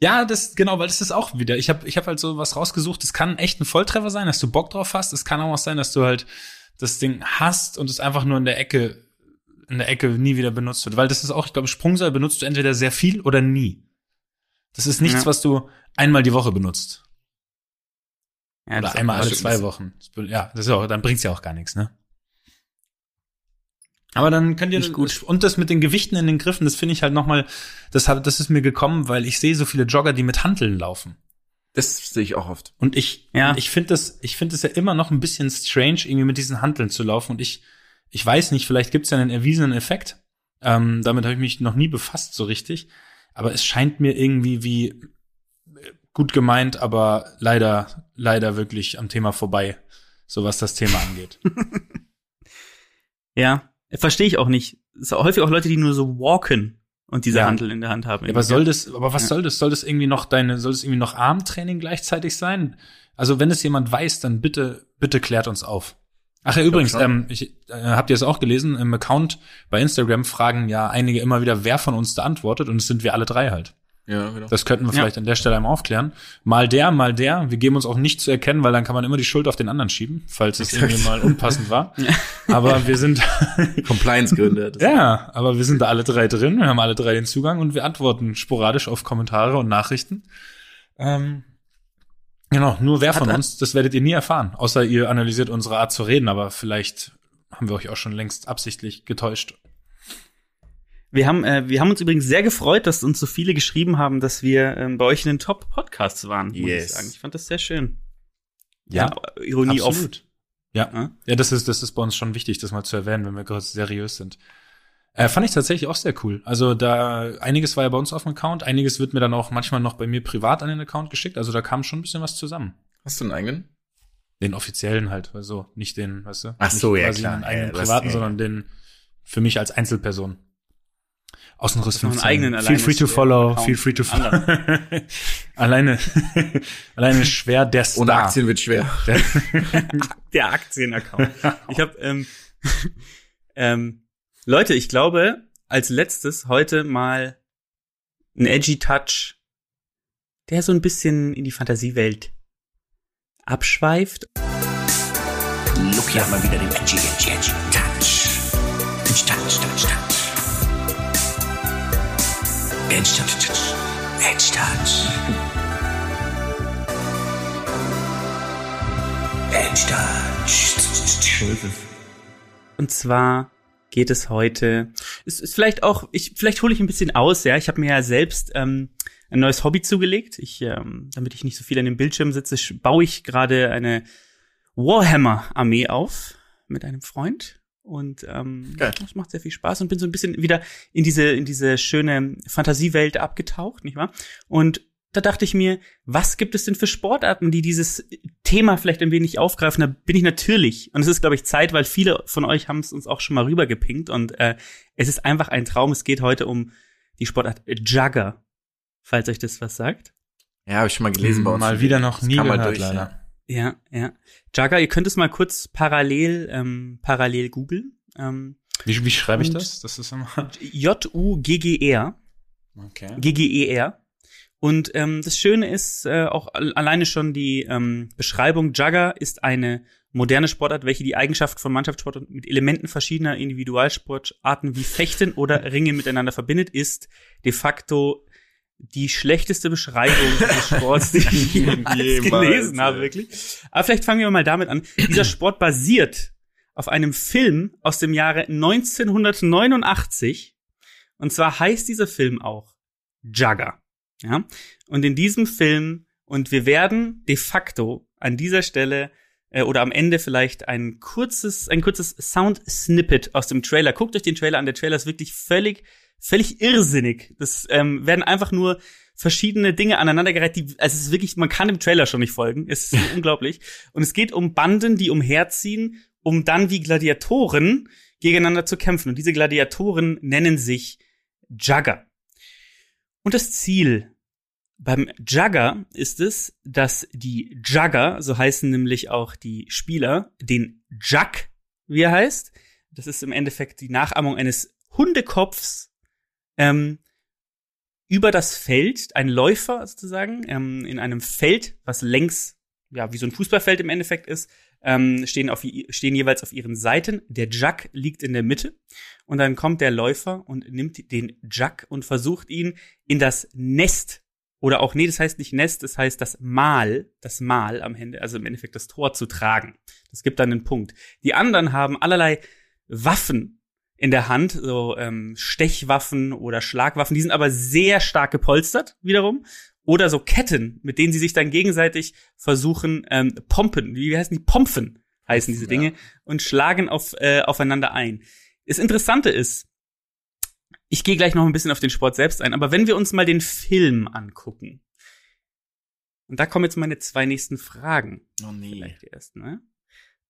Ja, das genau, weil das ist auch wieder. Ich habe ich hab halt so was rausgesucht. Es kann echt ein Volltreffer sein, dass du Bock drauf hast. Es kann auch sein, dass du halt das Ding hast und es einfach nur in der Ecke in der Ecke nie wieder benutzt wird, weil das ist auch, ich glaube, Sprungseil benutzt du entweder sehr viel oder nie. Das ist nichts, Ja. was du einmal die Woche benutzt Ja, oder einmal alle zwei Wochen. Ja, das ist auch, dann bringt's ja auch gar nichts, ne? Aber dann könnt ihr Nicht gut. und das mit den Gewichten in den Griffen, das finde ich halt noch mal, das hat, das ist mir gekommen, weil ich sehe so viele Jogger, die mit Hanteln laufen. Das sehe ich auch oft. Und ich, Ja. ich finde das, ich finde es ja immer noch ein bisschen strange, irgendwie mit diesen Hanteln zu laufen. Und ich, ich weiß nicht, vielleicht gibt es ja einen erwiesenen Effekt. Ähm, damit habe ich mich noch nie befasst so richtig. Aber es scheint mir irgendwie wie äh, gut gemeint, aber leider, leider wirklich am Thema vorbei, so was das Thema angeht. *laughs* Ja, verstehe ich auch nicht. Es ist auch häufig auch Leute, die nur so walken und diese Ja. Handel in der Hand haben. Ja, aber soll das, aber was Ja. soll das? Soll das irgendwie noch deine, soll das irgendwie noch Armtraining gleichzeitig sein? Also wenn es jemand weiß, dann bitte, bitte klärt uns auf. Ach ja, übrigens, schon. ähm, ich, äh, habt ihr es auch gelesen? Im Account bei Instagram fragen ja einige immer wieder, wer von uns da antwortet und es sind wir alle drei halt. Ja, genau. Das könnten wir Ja. vielleicht an der Stelle einmal aufklären. Mal der, mal der. Wir geben uns auch nicht zu erkennen, weil dann kann man immer die Schuld auf den anderen schieben, falls es irgendwie mal unpassend war. *laughs* Aber wir sind, *laughs* Compliance-Gründe. Ja, aber wir sind da alle drei drin, wir haben alle drei den Zugang und wir antworten sporadisch auf Kommentare und Nachrichten. Ähm, genau, nur wer von Hat- uns, das werdet ihr nie erfahren, außer ihr analysiert unsere Art zu reden, aber vielleicht haben wir euch auch schon längst absichtlich getäuscht. Wir haben, äh, wir haben uns übrigens sehr gefreut, dass uns so viele geschrieben haben, dass wir ähm, bei euch in den Top-Podcasts waren, muss Yes. ich sagen. Ich fand das sehr schön. Ja, Ironie auf. Absolut. Ja. Ja. ja, das ist, das ist bei uns schon wichtig, das mal zu erwähnen, wenn wir kurz seriös sind. Äh, fand ich tatsächlich auch sehr cool. Also da einiges war ja bei uns auf dem Account, einiges wird mir dann auch manchmal noch bei mir privat an den Account geschickt. Also da kam schon ein bisschen was zusammen. Hast du einen eigenen? Den offiziellen halt, also nicht den, weißt du? Ach so, nicht ja, quasi klar. Den eigenen Ja, privaten, ja, ja. sondern den für mich als Einzelperson. Außenriss noch einen 15. eigenen Feel free to follow, Account. feel free to follow. *laughs* Alleine, *laughs* alleine schwer der Star. Ohne Aktien wird schwer. Der *laughs* Aktienaccount. Ich habe ähm, ähm, Leute, ich glaube, als letztes heute mal ein edgy Touch, der so ein bisschen in die Fantasiewelt abschweift. Look hier mal wieder den Edgy, Edgy, Edgy Touch. Touch, Touch, Touch. Edgy Touch, Touch. Und zwar geht es heute. Es ist vielleicht auch, ich vielleicht hole ich ein bisschen aus, ja. Ich habe mir ja selbst ähm, ein neues Hobby zugelegt. Ich, ähm, damit ich nicht so viel an dem Bildschirm sitze, baue ich gerade eine Warhammer-Armee auf mit einem Freund. Und ähm, Geil. das macht sehr viel Spaß und bin so ein bisschen wieder in diese, in diese schöne Fantasiewelt abgetaucht, nicht wahr? Und da dachte ich mir, was gibt es denn für Sportarten, die dieses Thema vielleicht ein wenig aufgreifen? Da bin ich natürlich. Und es ist, glaube ich, Zeit, weil viele von euch haben es uns auch schon mal rübergepinkt. Und äh, es ist einfach ein Traum. Es geht heute um die Sportart Jugger, falls euch das was sagt. Ja, habe ich schon mal gelesen bei uns. Mal wieder noch Das nie gehört, durch, leider. Ja, ja. Jugger, ihr könnt es mal kurz parallel, ähm, parallel googeln. Ähm, Wie, wie schreibe ich das? Das ist immer. J-U-G-G-R. Okay. G-G-E-R. Und ähm, das Schöne ist äh, auch al- alleine schon die ähm, Beschreibung. Jugger ist eine moderne Sportart, welche die Eigenschaft von Mannschaftssport mit Elementen verschiedener Individualsportarten wie Fechten oder *laughs* Ringen miteinander verbindet, ist de facto die schlechteste Beschreibung des Sports, die ich *laughs* jemals gelesen habe, wirklich. Aber vielleicht fangen wir mal damit an. Dieser *clears throat* Sport basiert auf einem Film aus dem Jahre 1989. Und zwar heißt dieser Film auch Jugger. Ja? Und in diesem Film, und wir werden de facto an dieser Stelle äh, oder am Ende vielleicht ein kurzes, ein kurzes Sound-Snippet aus dem Trailer. Guckt euch den Trailer an. Der Trailer ist wirklich völlig, völlig irrsinnig. Das ähm, werden einfach nur verschiedene Dinge aneinandergereiht, die, also es ist wirklich, man kann dem Trailer schon nicht folgen. Es ist *laughs* unglaublich. Und es geht um Banden, die umherziehen, um dann wie Gladiatoren gegeneinander zu kämpfen. Und diese Gladiatoren nennen sich Jugger. Und das Ziel beim Jugger ist es, dass die Jugger, so heißen nämlich auch die Spieler, den Jug, wie er heißt, das ist im Endeffekt die Nachahmung eines Hundekopfs, ähm, über das Feld, ein Läufer sozusagen, ähm, in einem Feld, was längs, ja, wie so ein Fußballfeld im Endeffekt ist, ähm, stehen, auf, stehen jeweils auf ihren Seiten. Der Jug liegt in der Mitte und dann kommt der Läufer und nimmt den Jug und versucht ihn in das Nest oder auch, nee, das heißt nicht Nest, das heißt das Mal, das Mal am Ende, also im Endeffekt das Tor zu tragen. Das gibt dann einen Punkt. Die anderen haben allerlei Waffen in der Hand, so ähm, Stechwaffen oder Schlagwaffen, die sind aber sehr stark gepolstert wiederum. Oder so Ketten, mit denen sie sich dann gegenseitig versuchen, ähm, Pompen, wie heißen die? Pompfen heißen diese Dinge, und schlagen auf, äh, aufeinander ein. Das Interessante ist, ich gehe gleich noch ein bisschen auf den Sport selbst ein, aber wenn wir uns mal den Film angucken, und da kommen jetzt meine zwei nächsten Fragen. Oh nee. Vielleicht erst, ne?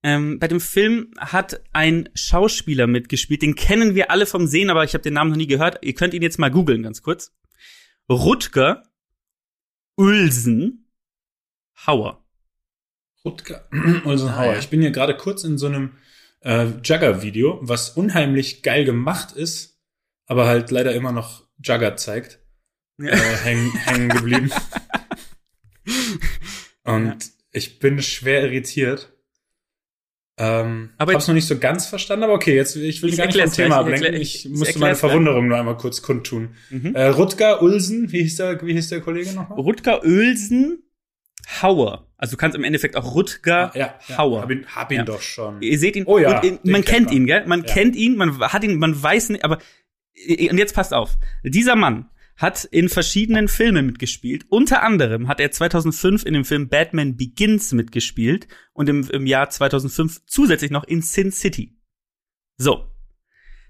Ähm, bei dem Film hat ein Schauspieler mitgespielt, den kennen wir alle vom Sehen, aber ich habe den Namen noch nie gehört. Ihr könnt ihn jetzt mal googeln, ganz kurz. Rutger Ulsen Hauer. Rutger Olsenhauer. Ah, ja. Ich bin hier gerade kurz in so einem äh, Jugger-Video, was unheimlich geil gemacht ist, aber halt leider immer noch Jugger zeigt. Ja. Äh, hängen, *laughs* hängen geblieben. *laughs* Und Ja. ich bin schwer irritiert. Ähm, Aber hab's noch nicht so ganz verstanden, aber okay, jetzt ich will Ich gar nicht vom Thema ablenken. Ich, ich musste meine gleich. Verwunderung nur einmal kurz kundtun. Mhm. Äh, Rutger Ulsen, wie hieß der, wie hieß der Kollege nochmal? Rutger Ölsen Hauer. Also du kannst im Endeffekt auch Rutger Ah, ja, ja, Hauer. Hab ihn, hab ihn Ja. doch schon. Ihr seht ihn, Oh ja, und, man kennt man. ihn, gell? Man Ja. kennt ihn, man hat ihn, man weiß nicht, aber und jetzt passt auf. Dieser Mann hat in verschiedenen Filmen mitgespielt. Unter anderem hat er 2005 in dem Film Batman Begins mitgespielt und im, im Jahr 2005 zusätzlich noch in Sin City. So.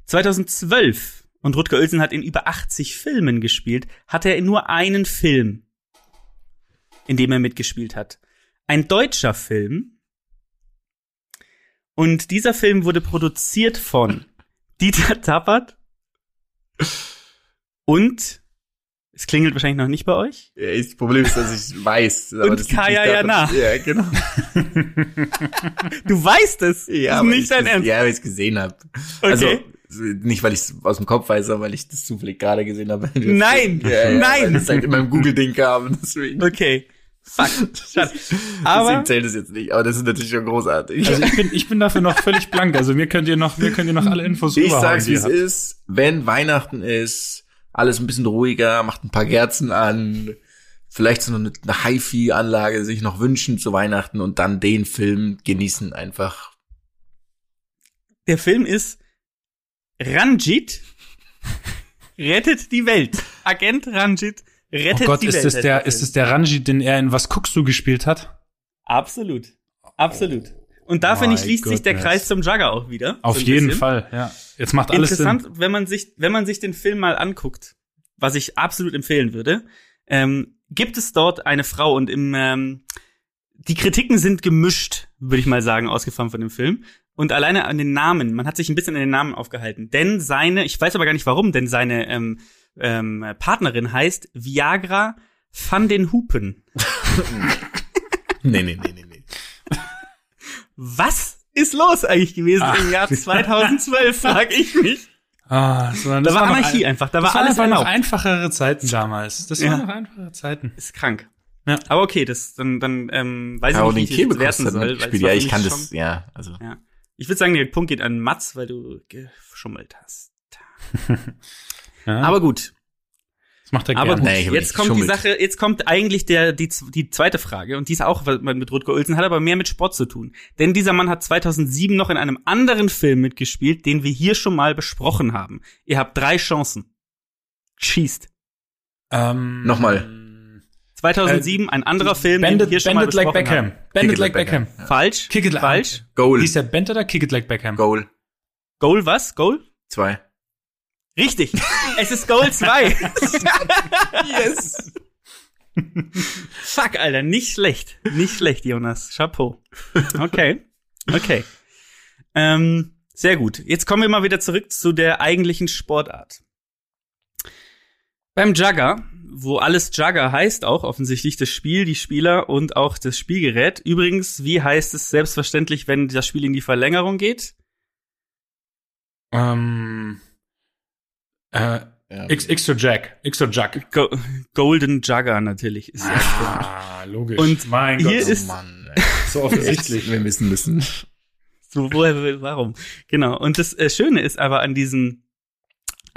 2012 und Rutger Oelsen hat in über 80 Filmen gespielt, hat er in nur einen Film, in dem er mitgespielt hat. Ein deutscher Film, Und dieser Film wurde produziert von Dieter Tappert und es klingelt wahrscheinlich noch nicht bei euch. Ja, das Problem ist, dass ich *laughs* weiß. aber Und das Kaya daran- Jana. Ja, genau. Du weißt es. Ja, ist weil nicht ich dein das- Ernst. Ja, weil ich es gesehen habe. Okay. Also, nicht, weil ich es aus dem Kopf weiß, sondern weil ich das zufällig gerade gesehen habe. *laughs* Nein, ja, ja, nein. Weil das halt in meinem Google-Ding kam, *laughs* deswegen. Okay. Fuck. Schade. deswegen Aber zählt es jetzt nicht, aber das ist natürlich schon großartig. Also ich bin, ich bin dafür noch völlig blank. Also mir könnt ihr noch, mir könnt ihr noch alle Infos ich sag's, die wie es ist. Wenn Weihnachten ist, alles ein bisschen ruhiger, macht ein paar Kerzen an, vielleicht so eine, eine Hi-Fi-Anlage sich noch wünschen zu Weihnachten und dann den Film genießen einfach. der Film ist Ranjit rettet die Welt. Agent Ranjit Oh rettet Gott, die ist Welt. heißt der, ist das der Ranji, den er in Was guckst du gespielt hat? Absolut. Absolut. Und da finde ich, schließt sich der goodness. Kreis zum Jugger auch wieder. Auf So jeden bisschen. Fall, ja. Jetzt macht alles Interessant, Sinn. wenn man sich, wenn man sich den Film mal anguckt, was ich absolut empfehlen würde, ähm, gibt es dort eine Frau und im, ähm, die Kritiken sind gemischt, würde ich mal sagen, ausgefahren von dem Film. Und alleine an den Namen, man hat sich ein bisschen an den Namen aufgehalten. Denn seine, ich weiß aber gar nicht warum, denn seine ähm, ähm, Partnerin heißt Viagra van den Hupen. *laughs* Nee, nee, nee, nee. Was ist los eigentlich gewesen Ach, im Jahr 2012, frag ich mich. Ah, das war, Da das war noch Anarchie ein- einfach, da das war alles einfach noch erlaubt. einfachere Zeiten damals. Das Ja. waren noch einfache Zeiten. Ist krank. Ja. Aber okay, das dann dann ähm, weiß ich nicht, wie ich das werten soll. war Ja, ich kann schon, das, ja, also. Ja. Ich würde sagen, der Punkt geht an Mats, weil du geschummelt hast. Ja, *laughs* Aber gut, das macht er aber gerne. gut. Jetzt kommt die. Sache, jetzt kommt eigentlich der die die zweite Frage und die ist auch mit Rutger Ulsen hat aber mehr mit Sport zu tun. Denn dieser Mann hat 2007 noch in einem anderen Film mitgespielt, den wir hier schon mal besprochen haben. Ihr habt drei Chancen. Schießt. Ähm, Nochmal. 2007 ein anderer Film, Bend den wir it, hier schon bend mal like besprochen Beckham. haben. Bend Kick it it like like Beckham. Beckham. Falsch. Kick it Falsch. Goal. Hieß der Bend oder Kick it like Beckham? Goal. Goal was? Goal? Zwei. Richtig. es ist Goal 2. *laughs* Yes. Fuck, Alter, nicht schlecht. Nicht schlecht, Jonas. Chapeau. Okay. Okay. Ähm, sehr gut. Jetzt kommen wir mal wieder zurück zu der eigentlichen Sportart. Beim Jugger, wo alles Jugger heißt, auch offensichtlich das Spiel, die Spieler und auch das Spielgerät. Übrigens, wie heißt es selbstverständlich, wenn das Spiel in die Verlängerung geht? Ähm, äh, Ja. X, X Jack. X Jack. Go Golden Jugger natürlich. Ist. Ah, logisch. Und mein hier Gott, ist- Oh Mann, ey. *laughs* so offensichtlich. wir wissen müssen. So, woher, warum? Genau. Und das äh, Schöne ist aber an diesem,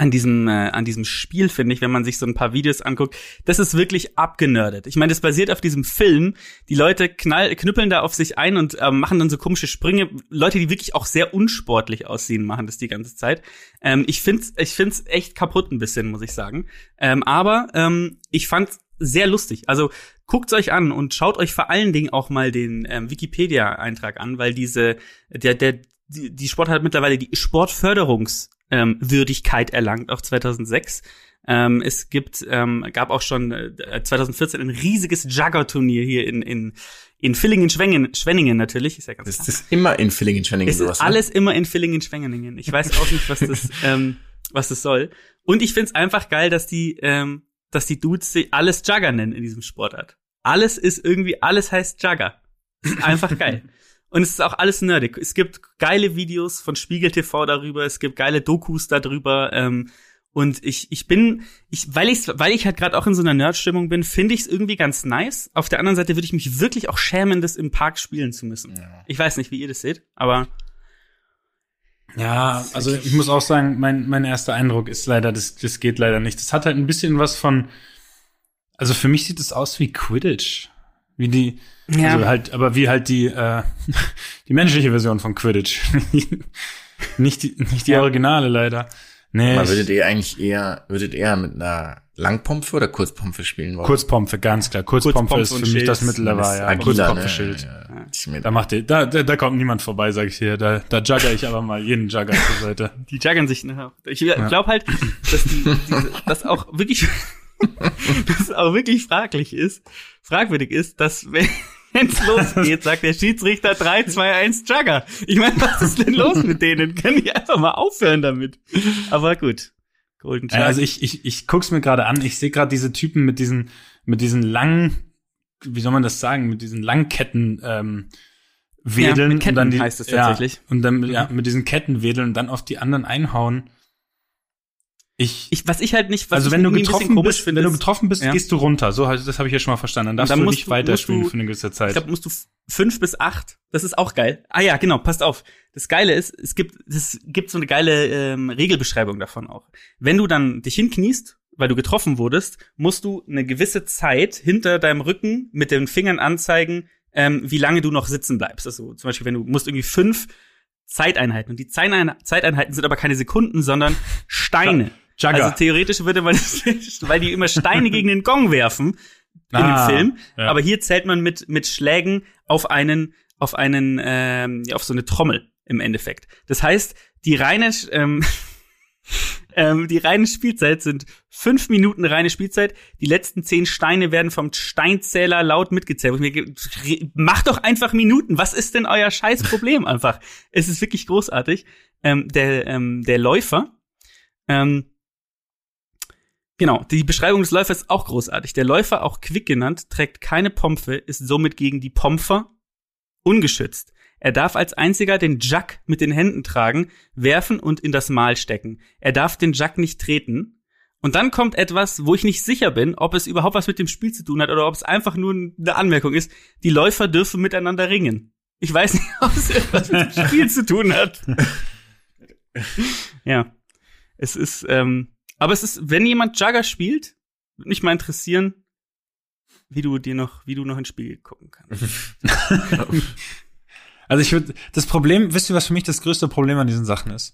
an diesem, äh, an diesem Spiel, finde ich, wenn man sich so ein paar Videos anguckt, das ist wirklich abgenördet. Ich meine, das basiert auf diesem Film. Die Leute knall, knüppeln da auf sich ein und äh, machen dann so komische Sprünge. Leute, die wirklich auch sehr unsportlich aussehen, machen das die ganze Zeit. Ähm, ich find's, ich find's echt kaputt ein bisschen, muss ich sagen. Ähm, aber ähm, ich fand's sehr lustig. Also guckt's euch an und schaut euch vor allen Dingen auch mal den ähm, Wikipedia-Eintrag an, weil diese, der, der, die, die Sport hat mittlerweile die Sportförderungswürdigkeit ähm, erlangt, auch 2006. Ähm, es gibt, ähm, gab auch schon äh, 2014 ein riesiges Jugger-Turnier hier in, in, in Villingen-Schwenningen, Schwenningen natürlich, ist ja ganz Das ist immer in Villingen-Schwenningen sowas. ist alles immer in Villingen-Schwenningen. Ich weiß auch nicht, was das, *laughs* ähm, was das soll. Und ich find's einfach geil, dass die, ähm, dass die Dudes sich alles Jugger nennen in diesem Sportart. Alles ist irgendwie, alles heißt Jugger. Ist einfach geil. *laughs* Und es ist auch alles nerdig. Es gibt geile Videos von Spiegel TV darüber, es gibt geile Dokus darüber. Ähm, und ich, ich bin, ich, weil ich, weil ich halt gerade auch in so einer Nerd-Stimmung bin, finde ich es irgendwie ganz nice. Auf der anderen Seite würde ich mich wirklich auch schämen, das im Park spielen zu müssen. Ja. Ich weiß nicht, wie ihr das seht, aber Ja, also ich muss auch sagen, mein, mein erster Eindruck ist leider, das, das geht leider nicht. Das hat halt ein bisschen was von, also für mich sieht es aus wie Quidditch. Wie die, Ja. also halt, aber wie halt die, äh, *laughs* die menschliche Version von Quidditch. *laughs* nicht die, nicht die Ja. Originale leider. Nee, Aber würdet ihr eigentlich eher, würdet ihr mit einer Langpompe oder Kurzpompe spielen wollen? Kurzpompe, ganz klar. Kurzpompe, Kurzpompe ist für mich Schild. das Mittel der Das Wahl, ja. agiler, Kurzpompe, ne? Schild. Ja. Mir- Da macht ihr, da, da, da kommt niemand vorbei, sag ich dir. Da, da jugger ich aber mal jeden Jugger zur Seite. *laughs* die juggern sich. Ne? Ich glaube halt, dass die, diese, das auch wirklich, dass es auch wirklich fraglich ist, fragwürdig ist, dass wenn, *laughs* wenn's losgeht, sagt der Schiedsrichter 3, 2, 1 Jugger. Ich meine, was ist denn los mit denen? Können die einfach mal aufhören damit? Aber gut. Golden Ja, Jug. also ich, ich, ich guck's mir gerade an. Ich sehe gerade diese Typen mit diesen, mit diesen langen, wie soll man das sagen, mit diesen Langketten ähm, wedeln. Ja, und dann die, heißt es tatsächlich. Ja, und dann ja, mit diesen Ketten wedeln und dann auf die anderen einhauen. Ich, ich, was ich halt nicht, was also wenn du getroffen bist, wenn du getroffen bist, Ja. gehst du runter. So, halt, das habe ich ja schon mal verstanden. Dann darfst dann du musst nicht du- weiterspielen du- für eine gewisse Zeit. Ich glaube, musst du fünf bis acht. Das ist auch geil. Ah ja, genau, passt auf. Das Geile ist, es gibt, es gibt so eine geile ähm, Regelbeschreibung davon auch. Wenn du dann dich hinkniest, weil du getroffen wurdest, musst du eine gewisse Zeit hinter deinem Rücken mit den Fingern anzeigen, ähm, wie lange du noch sitzen bleibst. Also zum Beispiel, wenn du musst irgendwie fünf Zeiteinheiten. Und die Zeitein- Zeiteinheiten sind aber keine Sekunden, sondern Steine. Jugger. Also theoretisch würde man, *laughs* weil die immer Steine gegen den Gong werfen in Ah, dem Film. ja. Aber hier zählt man mit, mit Schlägen auf einen, auf einen, ähm, ja, auf so eine Trommel im Endeffekt. Das heißt, die reine, ähm, *laughs* ähm, die reine Spielzeit sind fünf Minuten reine Spielzeit. Die letzten zehn Steine werden vom Steinzähler laut mitgezählt. Macht doch einfach Minuten. Was ist denn euer scheiß Problem einfach? Es ist wirklich großartig. Ähm, der, ähm, der Läufer, ähm, Genau, die Beschreibung des Läufers ist auch großartig. Der Läufer, auch Quick genannt, trägt keine Pompe, ist somit gegen die Pomper ungeschützt. Er darf als einziger den Jack mit den Händen tragen, werfen und in das Mal stecken. Er darf den Jack nicht treten. Und dann kommt etwas, wo ich nicht sicher bin, ob es überhaupt was mit dem Spiel zu tun hat oder ob es einfach nur eine Anmerkung ist. Die Läufer dürfen miteinander ringen. Ich weiß nicht, *laughs* ob es etwas mit dem Spiel zu tun hat. *laughs* ja. Es ist, ähm, aber es ist, wenn jemand Jugger spielt, würde mich mal interessieren, wie du dir noch, wie du noch ins Spiel gucken kannst. *laughs* Also ich würde, das Problem, wisst ihr, was für mich das größte Problem an diesen Sachen ist?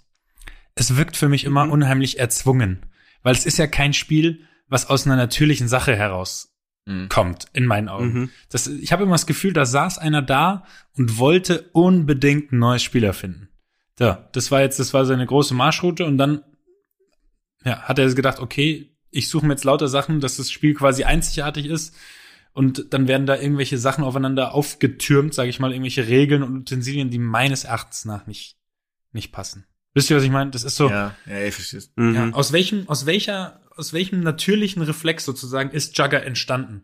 Es wirkt für mich immer Mhm. unheimlich erzwungen. Weil es ist ja kein Spiel, was aus einer natürlichen Sache heraus Mhm. kommt, in meinen Augen. Mhm. Das, ich habe immer das Gefühl, da saß einer da und wollte unbedingt ein neues Spiel erfinden. Ja, das war jetzt, das war seine große Marschroute und dann ja, hat er gedacht, okay, ich suche mir jetzt lauter Sachen, dass das Spiel quasi einzigartig ist und dann werden da irgendwelche Sachen aufeinander aufgetürmt, sage ich mal, irgendwelche Regeln und Utensilien, die meines Erachtens nach nicht nicht passen. Wisst ihr, was ich meine? Das ist so, Ja, ja, ich verstehe. Mhm. ja, aus welchem, aus welcher, aus welchem natürlichen Reflex sozusagen ist Jugger entstanden?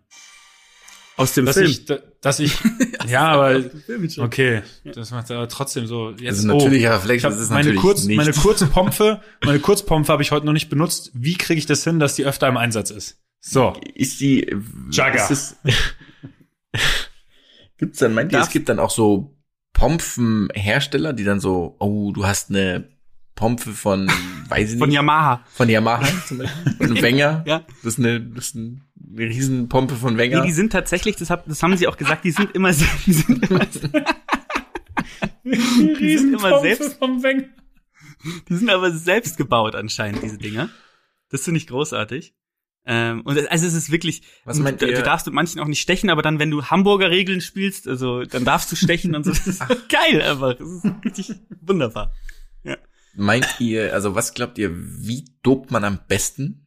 Aus dem dass Film. ich, da- dass ich, *laughs* ja, aber okay, das macht aber trotzdem so. Jetzt, Das ist ein natürlicher Reflex, ich hab das ist meine natürlich kurz, nicht. meine Kurzpompe, *laughs* meine Kurzpompe habe ich heute noch nicht benutzt. Wie kriege ich das hin, dass die öfter im Einsatz ist? So, Ist die Jugger. Ist es, *laughs* gibt's dann, meint ihr, es gibt dann auch so Pompenhersteller, die dann so, oh, du hast eine Pompe von, weiß ich nicht, Von Yamaha. von Yamaha zum Beispiel, von Wenger. Ja. Das ist eine, das ist eine Riesenpompe von Wenger. Nee, die sind tatsächlich, das, hab, das haben sie auch gesagt, die sind immer, die sind immer, *laughs* die sind immer selbst, vom Wenger. die sind aber selbst gebaut anscheinend, diese Dinger. Das finde ich großartig. Ähm, und es- also es ist wirklich, Was meint du, ihr? du darfst mit manchen auch nicht stechen, aber dann, wenn du Hamburger Regeln spielst, also dann darfst du stechen und so. Das ist geil einfach. Das ist richtig wunderbar. Meint ihr, also was glaubt ihr, wie dopt man am besten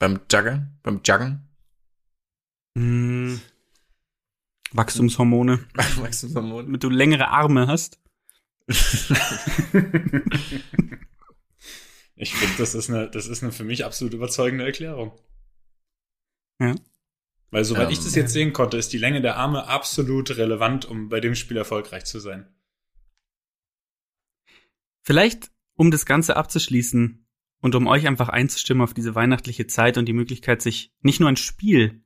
beim Jugger, beim Juggen? Mm. Wachstumshormone, *laughs* Wachstumshormon. damit du längere Arme hast. *laughs* Ich finde, das ist eine, das ist eine für mich absolut überzeugende Erklärung. Ja. Weil soweit Ähm, ich das jetzt sehen konnte, ist die Länge der Arme absolut relevant, um bei dem Spiel erfolgreich zu sein. Vielleicht, um das Ganze abzuschließen und um euch einfach einzustimmen auf diese weihnachtliche Zeit und die Möglichkeit, sich nicht nur ein Spiel,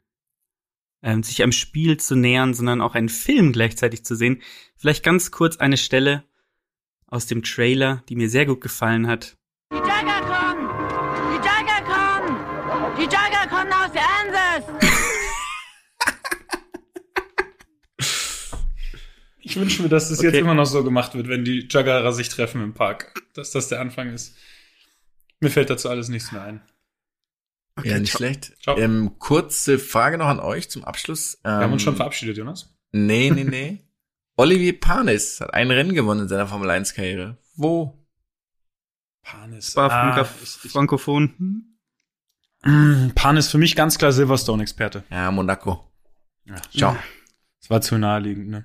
ähm, sich einem Spiel zu nähern, sondern auch einen Film gleichzeitig zu sehen. Vielleicht ganz kurz eine Stelle aus dem Trailer, die mir sehr gut gefallen hat. Die Jagger kommen! Die Jagger kommen! Die Jagger kommen aus Kansas! Ich wünsche mir, dass das Okay. jetzt immer noch so gemacht wird, wenn die Juggerer sich treffen im Park. Dass das der Anfang ist. Mir fällt dazu alles nichts mehr ein. ja, nicht schlecht. Ciao. Ähm, kurze Frage noch an euch zum Abschluss. Ähm, Wir haben uns schon verabschiedet, Jonas. Nee, nee, *laughs* nee. Olivier Panis hat ein Rennen gewonnen in seiner Formel 1 Karriere. Wo? Panis. War Ah, Frankophon. *clears throat* Pan ist für mich ganz klar Silverstone-Experte. Ja, Monaco. Ja. Ciao. Das war zu naheliegend, ne?